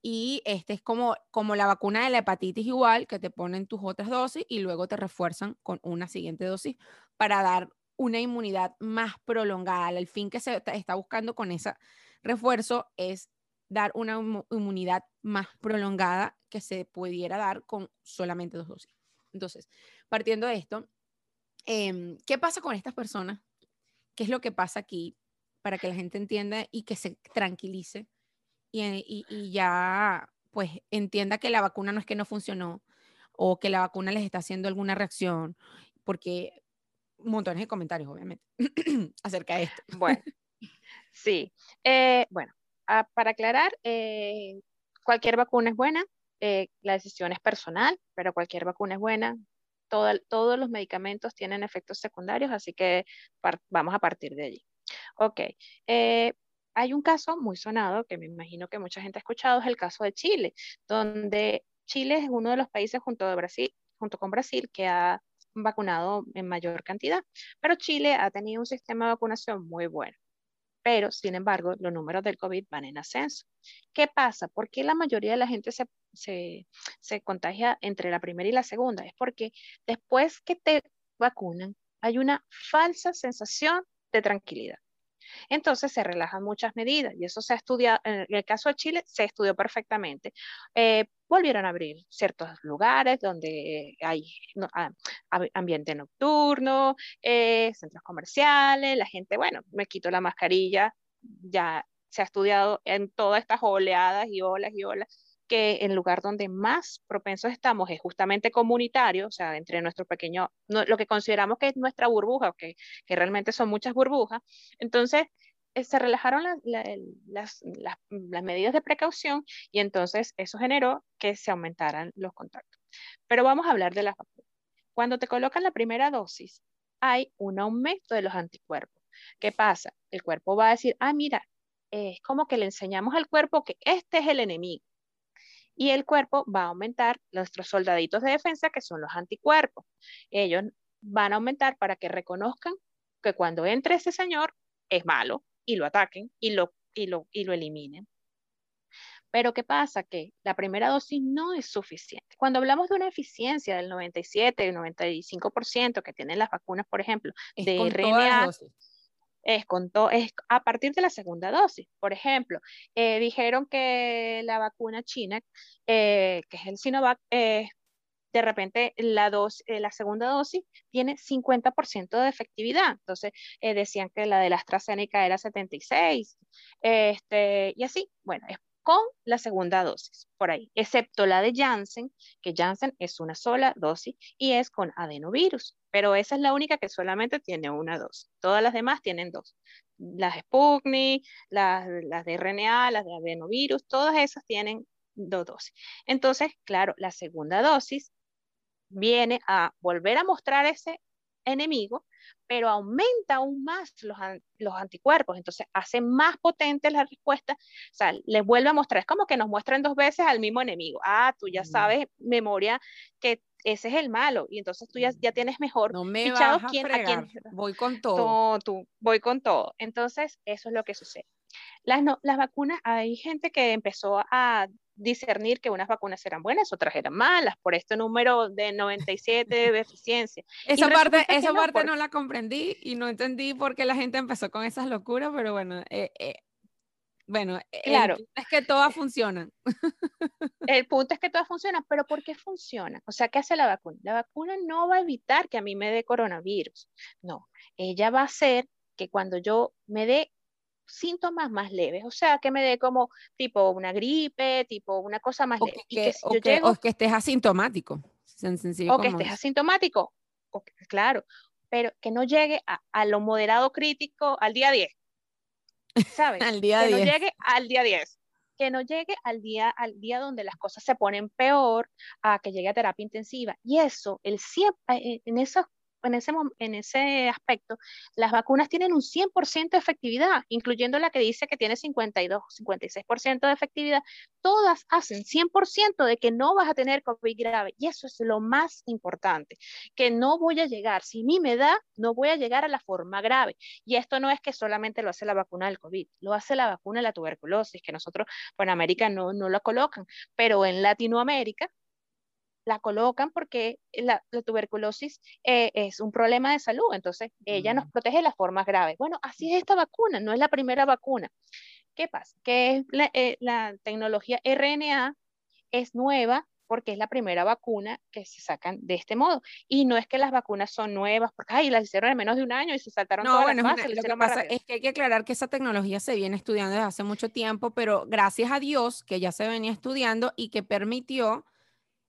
y este es como, como la vacuna de la hepatitis igual, que te ponen tus otras dosis y luego te refuerzan con una siguiente dosis para dar una inmunidad más prolongada. El fin que se está buscando con ese refuerzo es dar una inmunidad más prolongada que se pudiera dar con solamente dos dosis. Entonces, partiendo de esto, em, ¿qué pasa con estas personas? ¿Qué es lo que pasa aquí para que la gente entienda y que se tranquilice? Y, ya pues entienda que la vacuna no es que no funcionó o que la vacuna les está haciendo alguna reacción, porque montones de comentarios, obviamente, acerca de esto. Bueno, sí. Eh, bueno, ah, para aclarar, eh, cualquier vacuna es buena, eh, la decisión es personal, pero cualquier vacuna es buena. todos los medicamentos tienen efectos secundarios, así que vamos a partir de allí. Ok, hay un caso muy sonado que me imagino que mucha gente ha escuchado, es el caso de Chile, donde Chile es uno de los países junto, de Brasil, junto con Brasil que ha vacunado en mayor cantidad, pero Chile ha tenido un sistema de vacunación muy bueno. Pero, sin embargo, los números del COVID van en ascenso. ¿Qué pasa? ¿Por qué la mayoría de la gente se, se, se contagia entre la primera y la segunda? Es porque después que te vacunan, hay una falsa sensación de tranquilidad. Entonces se relajan muchas medidas y eso se ha estudiado, en el caso de Chile se estudió perfectamente. Eh, volvieron a abrir ciertos lugares donde hay ah, ambiente nocturno, eh, centros comerciales, la gente, bueno, me quito la mascarilla, ya se ha estudiado en todas estas oleadas y olas y olas que el lugar donde más propensos estamos es justamente comunitario, o sea, entre nuestro pequeño, lo que consideramos que es nuestra burbuja, que, que realmente son muchas burbujas. Entonces, eh, se relajaron las, las, medidas de precaución y entonces eso generó que se aumentaran los contactos. Pero vamos a hablar de las vacunas. Cuando te colocan la primera dosis, hay un aumento de los anticuerpos. ¿Qué pasa? El cuerpo va a decir, ah, mira, es como que le enseñamos al cuerpo que este es el enemigo. Y el cuerpo va a aumentar nuestros soldaditos de defensa, que son los anticuerpos. Ellos van a aumentar para que reconozcan que cuando entre ese señor es malo y lo ataquen y lo, y lo, y lo eliminen. Pero ¿qué pasa? Que la primera dosis no es suficiente. Cuando hablamos de una eficiencia del 97, 95% que tienen las vacunas, por ejemplo, de RNA, es, con es a partir de la segunda dosis. Por ejemplo, eh, dijeron que la vacuna china, eh, que es el Sinovac, eh, de repente la, dos, la segunda dosis tiene 50% de efectividad. Entonces decían que la de la AstraZeneca era 76, este, y así, bueno, es con la segunda dosis, por ahí, excepto la de Janssen, que Janssen es una sola dosis y es con adenovirus, pero esa es la única que solamente tiene una dosis. Todas las demás tienen dos. Las Sputnik, las, las de RNA, las de adenovirus, todas esas tienen dos dosis. Entonces, claro, la segunda dosis viene a volver a mostrar ese enemigo, pero aumenta aún más los, los, anticuerpos, entonces hace más potente la respuesta, o sea, les vuelve a mostrar, es como que nos muestran dos veces al mismo enemigo, ah, tú ya sabes, memoria, que ese es el malo, y entonces tú ya, ya tienes mejor no me vas a, quién, voy con todo. tú, voy con todo, entonces eso es lo que sucede. Las, no, las vacunas, hay gente que empezó a discernir que unas vacunas eran buenas, otras eran malas, por este número de 97 de eficiencia. esa parte, esa no, parte no la comprendí y no entendí por qué la gente empezó con esas locuras, pero bueno, eh, eh, bueno, claro. es que todas funcionan. El punto es que todas funcionan, pero ¿por qué funcionan? O sea, ¿qué hace la vacuna? La vacuna no va a evitar que a mí me dé coronavirus, no, ella va a hacer que cuando yo me dé síntomas más leves, o sea, que me dé como tipo una gripe, tipo una cosa más leve. Que, o, que, estés asintomático. o que estés asintomático, claro, pero que no llegue a, lo moderado crítico al día 10. ¿Sabes? al día que no llegue al día 10 que no llegue al día, al día donde las cosas se ponen peor, a que llegue a terapia intensiva. Y eso, el eh, en esos en ese, en ese aspecto, las vacunas tienen un 100% de efectividad, incluyendo la que dice que tiene 52, 56% de efectividad. Todas hacen 100% de que no vas a tener COVID grave. Y eso es lo más importante, que no voy a llegar, si a mí me da, no voy a llegar a la forma grave. Y esto no es que solamente lo hace la vacuna del COVID, lo hace la vacuna de la tuberculosis, que nosotros, en América no, no lo colocan, pero en Latinoamérica la colocan porque la, tuberculosis eh, es un problema de salud, entonces ella nos protege de las formas graves. Bueno, así es esta vacuna, no es la primera vacuna. ¿Qué pasa? Que la, eh, la tecnología RNA es nueva porque es la primera vacuna que se sacan de este modo. Y no es que las vacunas son nuevas, porque ay, las hicieron en menos de un año y se saltaron todas las fases. Lo que pasa es que hay que aclarar que esa tecnología se viene estudiando desde hace mucho tiempo, pero gracias a Dios que ya se venía estudiando y que permitió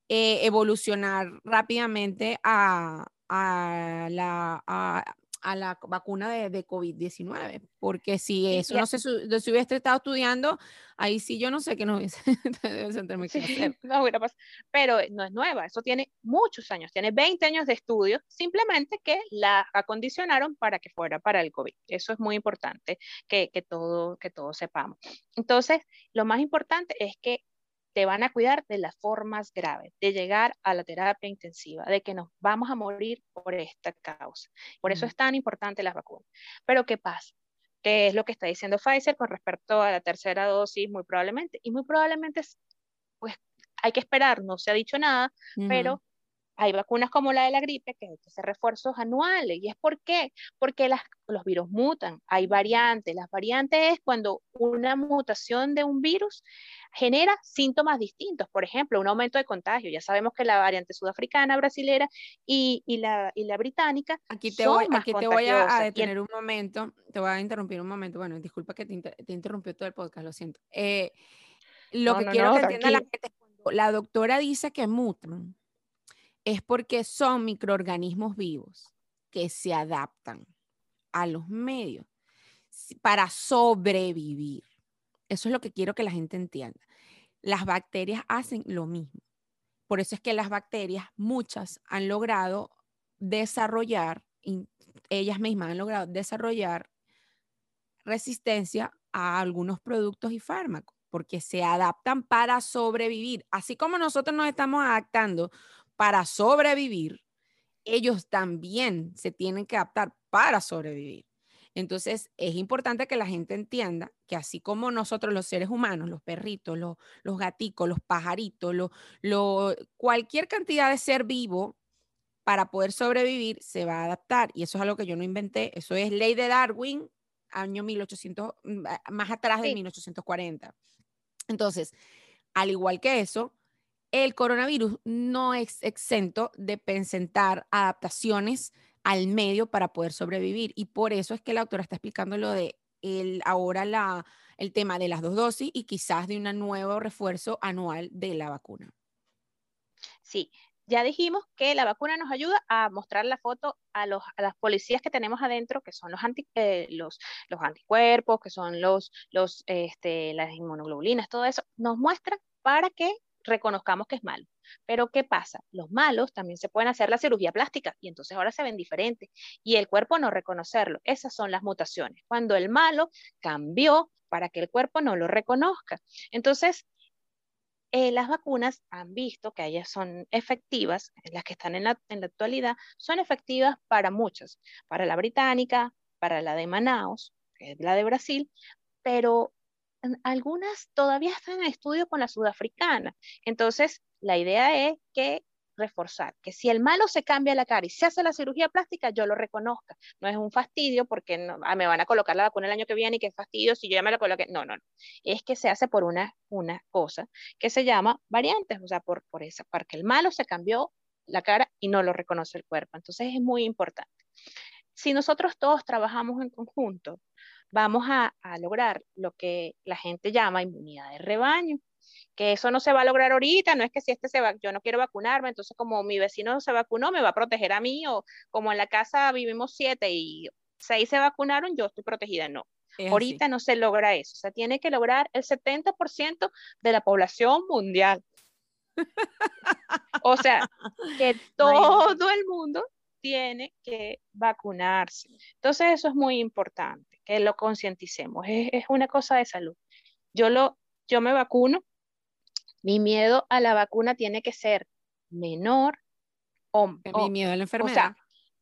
eh, evolucionar rápidamente a, a la, a, la vacuna de, de COVID-19, porque si eso no se, se, hubiese estado estudiando, ahí sí yo no sé qué nos hubiese no pero no es nueva, eso tiene muchos años, tiene 20 años de estudio, simplemente que la acondicionaron para que fuera para el COVID. Eso es muy importante que, que, todo, que todos sepamos. Entonces, lo más importante es que te van a cuidar de las formas graves, de llegar a la terapia intensiva, de que nos vamos a morir por esta causa. Por eso es tan importante las vacunas. Pero ¿qué pasa? ¿Qué es lo que está diciendo Pfizer con respecto a la tercera dosis? Muy probablemente. Y muy probablemente, pues hay que esperar, no se ha dicho nada, pero hay vacunas como la de la gripe que hay que hacer refuerzos anuales. ¿Y es por qué? Porque las, los virus mutan, hay variantes. Las variantes es cuando una mutación de un virus genera síntomas distintos. Por ejemplo, un aumento de contagio. Ya sabemos que la variante sudafricana, brasilera y, y, la, y la británica. Aquí te voy, aquí te voy a, detener un momento. Te voy a interrumpir un momento. Bueno, disculpa que te, te interrumpió todo el podcast, lo siento. Eh, lo que quiero que entienda la gente, cuando la doctora dice que mutan, es porque son microorganismos vivos que se adaptan a los medios para sobrevivir. Eso es lo que quiero que la gente entienda. Las bacterias hacen lo mismo. Por eso es que las bacterias, muchas, han logrado desarrollar, ellas mismas han logrado desarrollar resistencia a algunos productos y fármacos, porque se adaptan para sobrevivir. Así como nosotros nos estamos adaptando para sobrevivir, ellos también se tienen que adaptar para sobrevivir. Entonces, es importante que la gente entienda que así como nosotros los seres humanos, los perritos, los, los gaticos, los pajaritos, lo, cualquier cantidad de ser vivo para poder sobrevivir se va a adaptar. Y eso es algo que yo no inventé. Eso es ley de Darwin, año 1800, mm, más atrás de 1840. Entonces, al igual que eso, el coronavirus no es exento de presentar adaptaciones al medio para poder sobrevivir. Y por eso es que la autora está explicando lo de el, ahora la, el tema de las dos dosis y quizás de un nuevo refuerzo anual de la vacuna. Sí, ya dijimos que la vacuna nos ayuda a mostrar la foto a, los, a las policías que tenemos adentro, que son los, eh, los, los, anticuerpos, que son los, los, este, las inmunoglobulinas, todo eso, nos muestra para que reconozcamos que es malo. Pero ¿qué pasa? Los malos también se pueden hacer la cirugía plástica y entonces ahora se ven diferentes y el cuerpo no reconocerlo. Esas son las mutaciones. Cuando el malo cambió para que el cuerpo no lo reconozca. Entonces, eh, las vacunas han visto que ellas son efectivas, las que están en la, en la actualidad, son efectivas para muchas, para la británica, para la de Manaus, que es la de Brasil, pero algunas todavía están en estudio con la sudafricana. Entonces, la idea es que reforzar, que si el malo se cambia la cara y se hace la cirugía plástica, yo lo reconozca. No es un fastidio porque no, ah, me van a colocar la vacuna el año que viene y qué fastidio si yo ya me la coloqué. No, no, no. Es que se hace por una, una cosa que se llama variantes, o sea, por, por esa, porque el malo se cambió la cara y no lo reconoce el cuerpo. Entonces es muy importante. Si nosotros todos trabajamos en conjunto, vamos a, lograr lo que la gente llama inmunidad de rebaño que eso no se va a lograr ahorita, no es que si este se va, yo no quiero vacunarme, entonces como mi vecino se vacunó, me va a proteger a mí, o como en la casa vivimos siete y seis se vacunaron, yo estoy protegida, no. ahorita no se logra eso, o sea, tiene que lograr el 70% de la población mundial. o sea, que todo el mundo tiene que vacunarse. Entonces eso es muy importante que lo concienticemos. Es, una cosa de salud. Yo, lo, yo me vacuno. Mi miedo a la vacuna tiene que ser menor o, mi miedo a la enfermedad.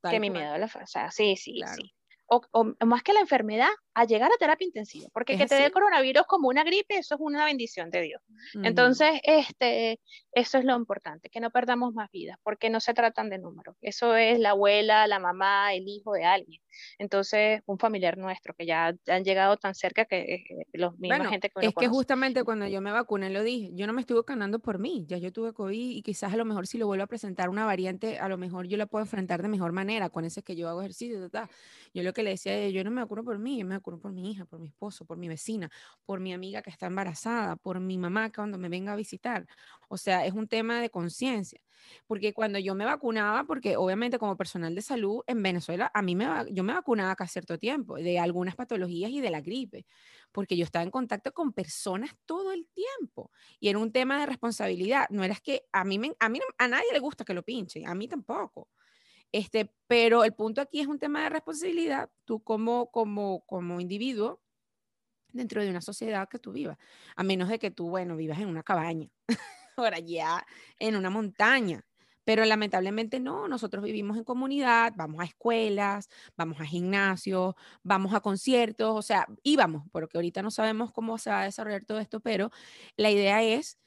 que mi miedo a la enfermedad. Sí, sí, sí o, más que la enfermedad, a llegar a terapia intensiva, porque que te dé el coronavirus como una gripe, eso es una bendición de Dios. Entonces, este, eso es lo importante, que no perdamos más vidas, porque no se tratan de números. Eso es la abuela, la mamá, el hijo de alguien. Entonces, un familiar nuestro que ya han llegado tan cerca que eh, eh, los mismos gente que Es que justamente cuando yo me vacuné lo dije, yo no me estuve ganando por mí, ya yo tuve COVID y quizás a lo mejor si lo vuelvo a presentar una variante, a lo mejor yo la puedo enfrentar de mejor manera, con ese que yo hago ejercicio, yo lo que le decía, yo no me vacuno por mí, yo me por mi hija, por mi esposo, por mi vecina, por mi amiga que está embarazada, por mi mamá cuando me venga a visitar. O sea, es un tema de conciencia. Porque cuando yo me vacunaba, porque obviamente como personal de salud en Venezuela, a mí me, yo me vacunaba cada cierto tiempo de algunas patologías y de la gripe, porque yo estaba en contacto con personas todo el tiempo. Y era un tema de responsabilidad. No era que a mí, me, a mí a nadie le gusta que lo pinchen, a mí tampoco. Este, pero el punto aquí es un tema de responsabilidad, tú como, como, como individuo dentro de una sociedad que tú vivas, a menos de que tú, bueno, vivas en una cabaña, por allá en una montaña. Pero lamentablemente no, nosotros vivimos en comunidad, vamos a escuelas, vamos a gimnasios, vamos a conciertos, o sea, íbamos, porque ahorita no sabemos cómo se va a desarrollar todo esto, pero la idea es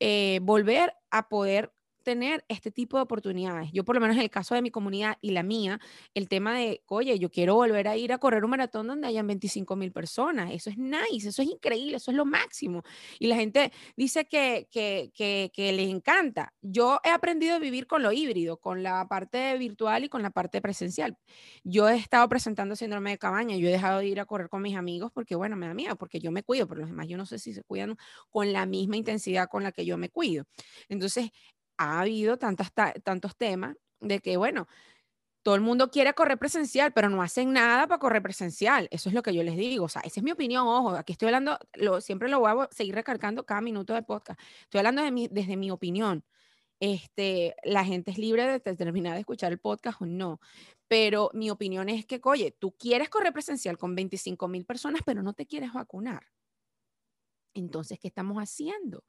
eh, volver a poder tener este tipo de oportunidades. Yo por lo menos en el caso de mi comunidad y la mía, el tema de, oye, yo quiero volver a ir a correr un maratón donde hayan 25 mil personas. Eso es nice, eso es increíble, eso es lo máximo. Y la gente dice que, que, que, que les encanta. Yo he aprendido a vivir con lo híbrido, con la parte virtual y con la parte presencial. Yo he estado presentando síndrome de cabaña, yo he dejado de ir a correr con mis amigos porque, bueno, me da miedo, porque yo me cuido, pero los demás yo no sé si se cuidan con la misma intensidad con la que yo me cuido. Entonces, ha habido tantos temas de que, bueno, todo el mundo quiere correr presencial, pero no hacen nada para correr presencial. Eso es lo que yo les digo. O sea, esa es mi opinión. Ojo, aquí estoy hablando, lo, siempre lo voy a seguir recargando cada minuto de podcast. Estoy hablando de mi, desde mi opinión. Este, la gente es libre de terminar de escuchar el podcast o no. Pero mi opinión es que, oye, tú quieres correr presencial con 25 mil personas, pero no te quieres vacunar. Entonces, ¿qué estamos haciendo?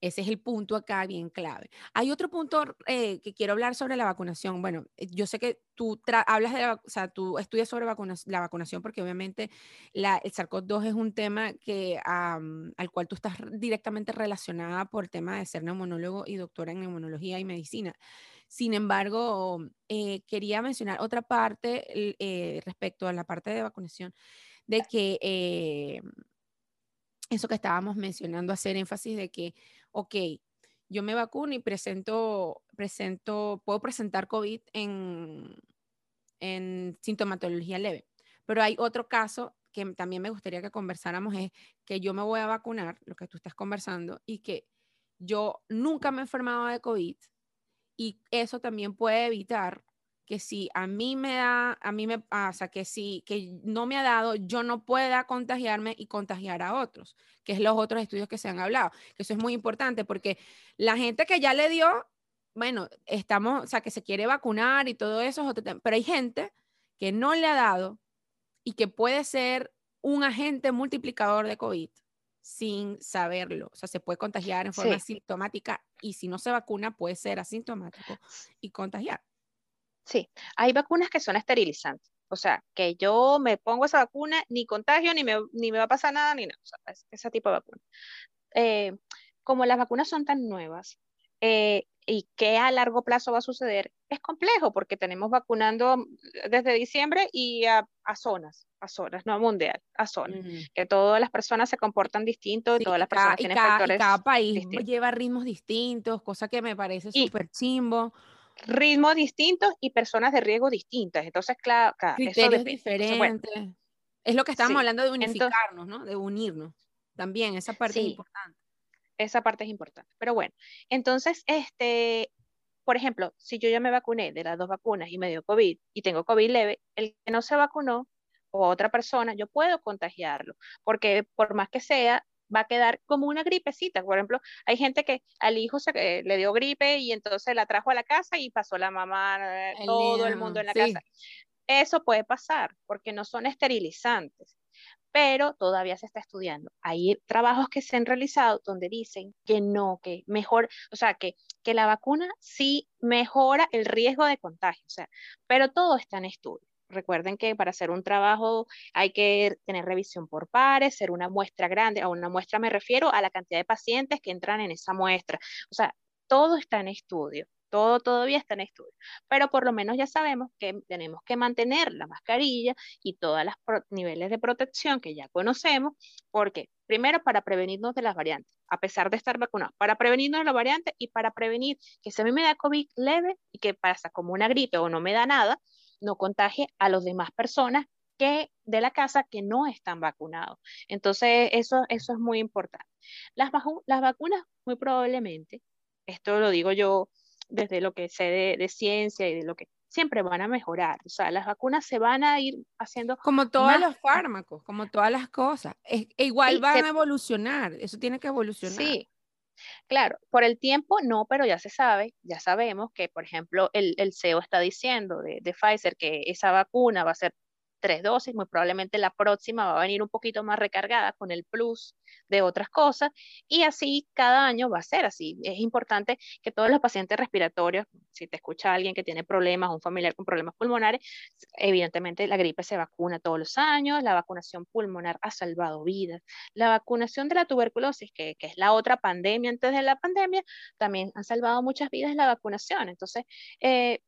Ese es el punto acá bien clave. Hay otro punto eh, que quiero hablar sobre la vacunación. Bueno, eh, yo sé que tú hablas de la, o sea, tú estudias sobre la vacunación porque obviamente la, el SARS-CoV-2 es un tema que, al cual tú estás directamente relacionada por el tema de ser neumonólogo y doctora en neumonología y medicina. Sin embargo, eh, quería mencionar otra parte respecto a la parte de vacunación, de que eso que estábamos mencionando, hacer énfasis de que, ok, yo me vacuno y presento, presento, puedo presentar COVID en, en sintomatología leve. Pero hay otro caso que también me gustaría que conversáramos, es que yo me voy a vacunar, lo que tú estás conversando, y que yo nunca me he enfermado de COVID y eso también puede evitar que si a mí me da, a mí me pasa que si que no me ha dado, yo no pueda contagiarme y contagiar a otros, que es los otros estudios que se han hablado, que eso es muy importante porque la gente que ya le dio, bueno, estamos, o sea, que se quiere vacunar y todo eso, pero hay gente que no le ha dado y que puede ser un agente multiplicador de COVID sin saberlo. O sea, se puede contagiar en forma asintomática y si no se vacuna puede ser asintomático y contagiar. Sí, hay vacunas que son esterilizantes. O sea, que yo me pongo esa vacuna, ni contagio, ni me, ni me va a pasar nada, ni nada. O sea, ese tipo de vacuna. Eh, como las vacunas son tan nuevas eh, y qué a largo plazo va a suceder, es complejo porque tenemos vacunando desde diciembre y a, zonas, a zonas, no mundial, a zonas. Que todas las personas se comportan distinto y todas las personas tienen factores. cada país lleva ritmos distintos, cosa que me parece súper chimbo ritmos distintos y personas de riesgo distintas. Entonces, claro, criterios diferentes. es lo que estábamos hablando de unificarnos, ¿no? De unirnos. También, esa parte es importante. Esa parte es importante. Pero bueno, entonces, este, por ejemplo, si yo ya me vacuné de las dos vacunas y me dio COVID y tengo COVID leve, el que no se vacunó o otra persona, yo puedo contagiarlo, porque por más que sea, va a quedar como una gripecita. Por ejemplo, hay gente que al hijo se, eh, le dio gripe y entonces la trajo a la casa y pasó la mamá, eh, todo el mundo en la casa. Eso puede pasar porque no son esterilizantes, pero todavía se está estudiando. Hay trabajos que se han realizado donde dicen que no, que mejor, o sea, que, que la vacuna sí mejora el riesgo de contagio, o sea, pero todo está en estudio. Recuerden que para hacer un trabajo hay que tener revisión por pares, ser una muestra grande. A una muestra me refiero a la cantidad de pacientes que entran en esa muestra. O sea, todo está en estudio. Todo todavía está en estudio, pero por lo menos ya sabemos que tenemos que mantener la mascarilla y todos los niveles de protección que ya conocemos, porque primero para prevenirnos de las variantes, a pesar de estar vacunados, para prevenirnos de las variantes y para prevenir que si a mí me da COVID leve y que pasa como una gripe o no me da nada, no contagie a las demás personas que de la casa que no están vacunados. Entonces, eso, eso es muy importante. Las, las vacunas, muy probablemente, esto lo digo yo desde lo que sé de, ciencia y de lo que siempre van a mejorar. O sea, las vacunas se van a ir haciendo. Como todos los fármacos, como todas las cosas. Es, e igual van a evolucionar. Eso tiene que evolucionar. Sí, Claro, por el tiempo no, pero ya se sabe, ya sabemos que, por ejemplo, el, el CEO está diciendo de, Pfizer que esa vacuna va a ser tres dosis, muy probablemente la próxima va a venir un poquito más recargada con el plus de otras cosas y así cada año va a ser así. Es importante que todos los pacientes respiratorios, si te escucha alguien que tiene problemas, un familiar con problemas pulmonares, evidentemente la gripe se vacuna todos los años, la vacunación pulmonar ha salvado vidas, la vacunación de la tuberculosis, que, que es la otra pandemia antes de la pandemia, también han salvado muchas vidas la vacunación. Entonces, eh,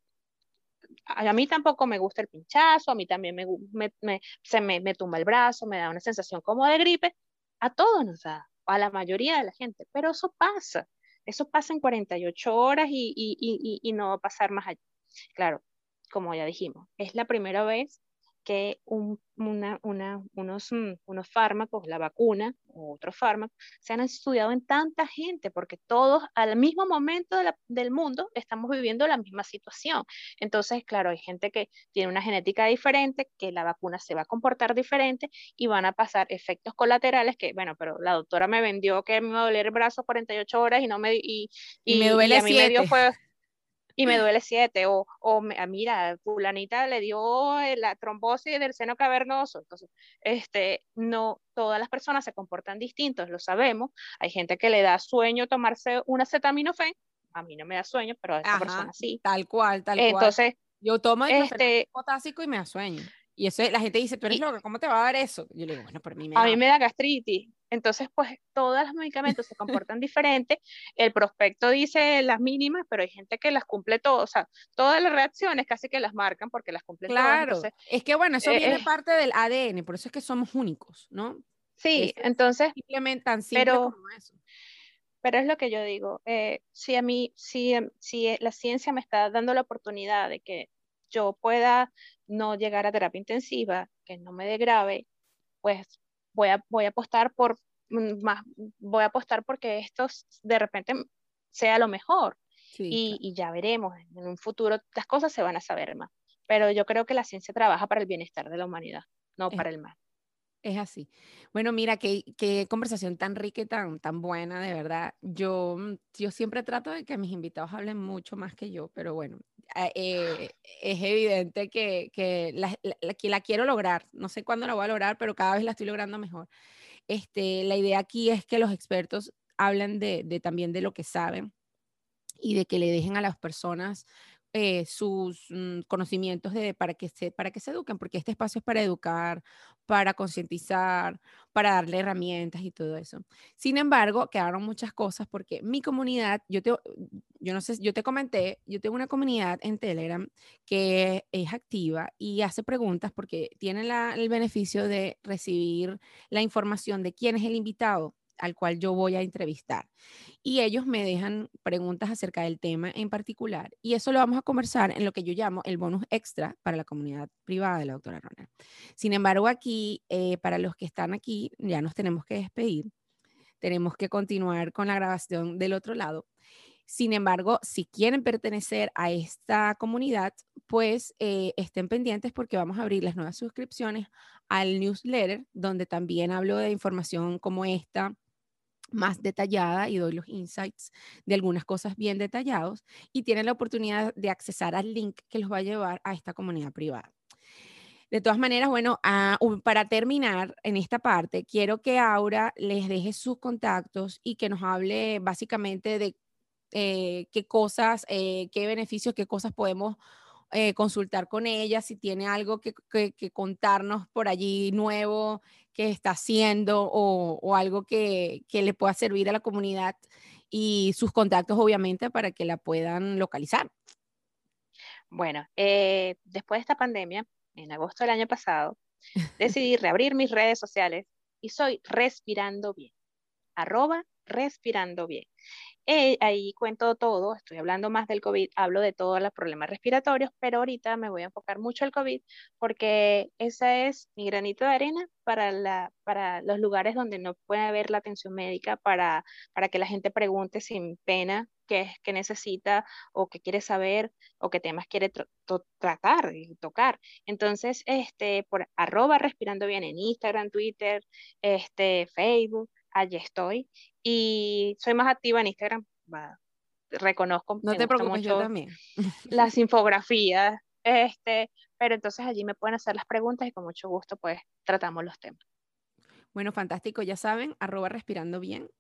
a mí tampoco me gusta el pinchazo, a mí también me, me, se me, me, tumba el brazo, me da una sensación como de gripe, a todos nos da, a la mayoría de la gente, pero eso pasa, eso pasa en 48 horas y, y, y, y no va a pasar más allá. Claro, como ya dijimos, es la primera vez que un, una, una, unos, mm, unos fármacos, la vacuna o otros fármacos, se han estudiado en tanta gente, porque todos al mismo momento de la, del mundo estamos viviendo la misma situación. Entonces, claro, hay gente que tiene una genética diferente, que la vacuna se va a comportar diferente y van a pasar efectos colaterales que, bueno, pero la doctora me vendió que me iba a doler el brazo 48 horas y no me... Y, y, me duele a mí me dio fue y me duele siete, o, o ah, mira, fulanita le dio eh, la trombosis del seno cavernoso, entonces, este, no, todas las personas se comportan distintos, lo sabemos, hay gente que le da sueño tomarse una acetaminofén, a mí no me da sueño, pero a esta persona sí. Tal cual, tal cual. Entonces, yo tomo el este, potásico y me da sueño. Y eso la gente dice, pero es loca, ¿cómo te va a dar eso? Yo le digo, bueno, por mí me A mí me da gastritis. Entonces, pues todos los medicamentos se comportan diferente. El prospecto dice las mínimas, pero hay gente que las cumple todas. O sea, todas las reacciones casi que las marcan porque las cumple claro. Claro, es que bueno, eso eh, viene parte del ADN, por eso es que somos únicos, ¿no? Sí, entonces. Simplemente tan simple pero, como eso. Pero es lo que yo digo. Eh, si a mí, si, si la ciencia me está dando la oportunidad de que yo pueda no llegar a terapia intensiva, que no me dé grave, pues voy a, voy a apostar por mm, más, voy a apostar porque esto de repente sea lo mejor. y, y, ya veremos, en un futuro las cosas se van a saber más. Pero yo creo que la ciencia trabaja para el bienestar de la humanidad, no para el mal. Es así. Bueno, mira, qué, qué conversación tan rica y tan, tan buena, de verdad. Yo, mm, yo siempre trato de que mis invitados hablen mucho más que yo, pero bueno, eh, es evidente que, que la, la, quiero lograr. No sé cuándo la voy a lograr, pero cada vez la estoy logrando mejor. Este, la idea aquí es que los expertos hablen de, de también de lo que saben y de que le dejen a las personas eh, sus mm, conocimientos de, para, que se, para que se eduquen, porque este espacio es para educar, para concientizar, para darle herramientas y todo eso. Sin embargo, quedaron muchas cosas porque mi comunidad, yo te, yo no sé, yo te comenté, yo tengo una comunidad en Telegram que es activa y hace preguntas porque tiene la, el beneficio de recibir la información de quién es el invitado al cual yo voy a entrevistar. Y ellos me dejan preguntas acerca del tema en particular. Y eso lo vamos a conversar en lo que yo llamo el bonus extra para la comunidad privada de la doctora Ronald. Sin embargo, aquí, eh, para los que están aquí, ya nos tenemos que despedir. Tenemos que continuar con la grabación del otro lado. Sin embargo, si quieren pertenecer a esta comunidad, pues eh, estén pendientes porque vamos a abrir las nuevas suscripciones al newsletter, donde también hablo de información como esta, más detallada y doy los insights de algunas cosas bien detallados y tienen la oportunidad de accesar al link que los va a llevar a esta comunidad privada. De todas maneras, bueno, ah, para terminar en esta parte, quiero que Aura les deje sus contactos y que nos hable básicamente de eh, qué cosas, eh, qué beneficios, qué cosas podemos eh, consultar con ella, si tiene algo que, contarnos por allí nuevo que está haciendo o, algo que, le pueda servir a la comunidad y sus contactos, obviamente, para que la puedan localizar. Bueno, eh, después de esta pandemia, en agosto del año pasado, decidí reabrir mis redes sociales y soy respirando bien. Arroba respirando bien. Eh, ahí cuento todo, estoy hablando más del COVID, hablo de todos los problemas respiratorios, pero ahorita me voy a enfocar mucho el COVID porque esa es mi granito de arena para, la, para los lugares donde no puede haber la atención médica, para, para que la gente pregunte sin pena qué es que necesita o qué quiere saber o qué temas quiere tratar y tocar. Entonces, este, por arroba respirando bien en Instagram, Twitter, este, Facebook, allí estoy. Y soy más activa en Instagram, reconozco. No te preocupes, yo también. Las infografías, Este, pero entonces allí me pueden hacer las preguntas y con mucho gusto pues tratamos los temas. Bueno, fantástico, ya saben, arroba respirando bien.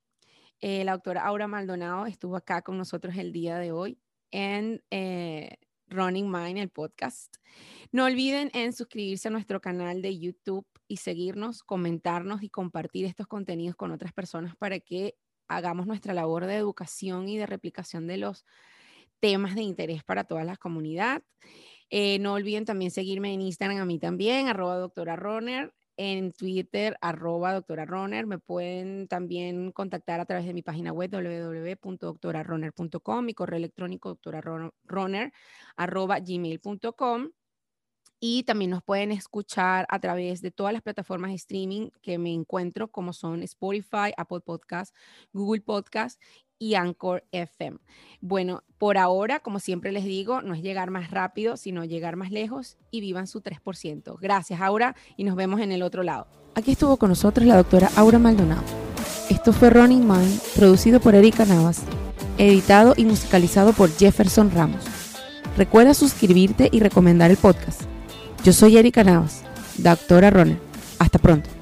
Eh, la doctora Aura Maldonado estuvo acá con nosotros el día de hoy en eh, Running Mind, el podcast. No olviden en suscribirse a nuestro canal de YouTube y seguirnos, comentarnos y compartir estos contenidos con otras personas para que hagamos nuestra labor de educación y de replicación de los temas de interés para toda la comunidad. Eh, no olviden también seguirme en Instagram a mí también, arroba doctora Roner, en Twitter, arroba doctora. Me pueden también contactar a través de mi página web www.doctoraroner.com, mi correo electrónico doctoraroner, arroba gmail.com. Y también nos pueden escuchar a través de todas las plataformas de streaming que me encuentro, como son Spotify, Apple Podcast, Google Podcast y Anchor FM. Bueno, por ahora, como siempre les digo, no es llegar más rápido, sino llegar más lejos y vivan su 3%. Gracias, Aura, y nos vemos en el otro lado. Aquí estuvo con nosotros la doctora Aura Maldonado. Esto fue Running Mind, producido por Erika Navas, editado y musicalizado por Jefferson Ramos. Recuerda suscribirte y recomendar el podcast. Yo soy Erika Navas, doctora Runner. Hasta pronto.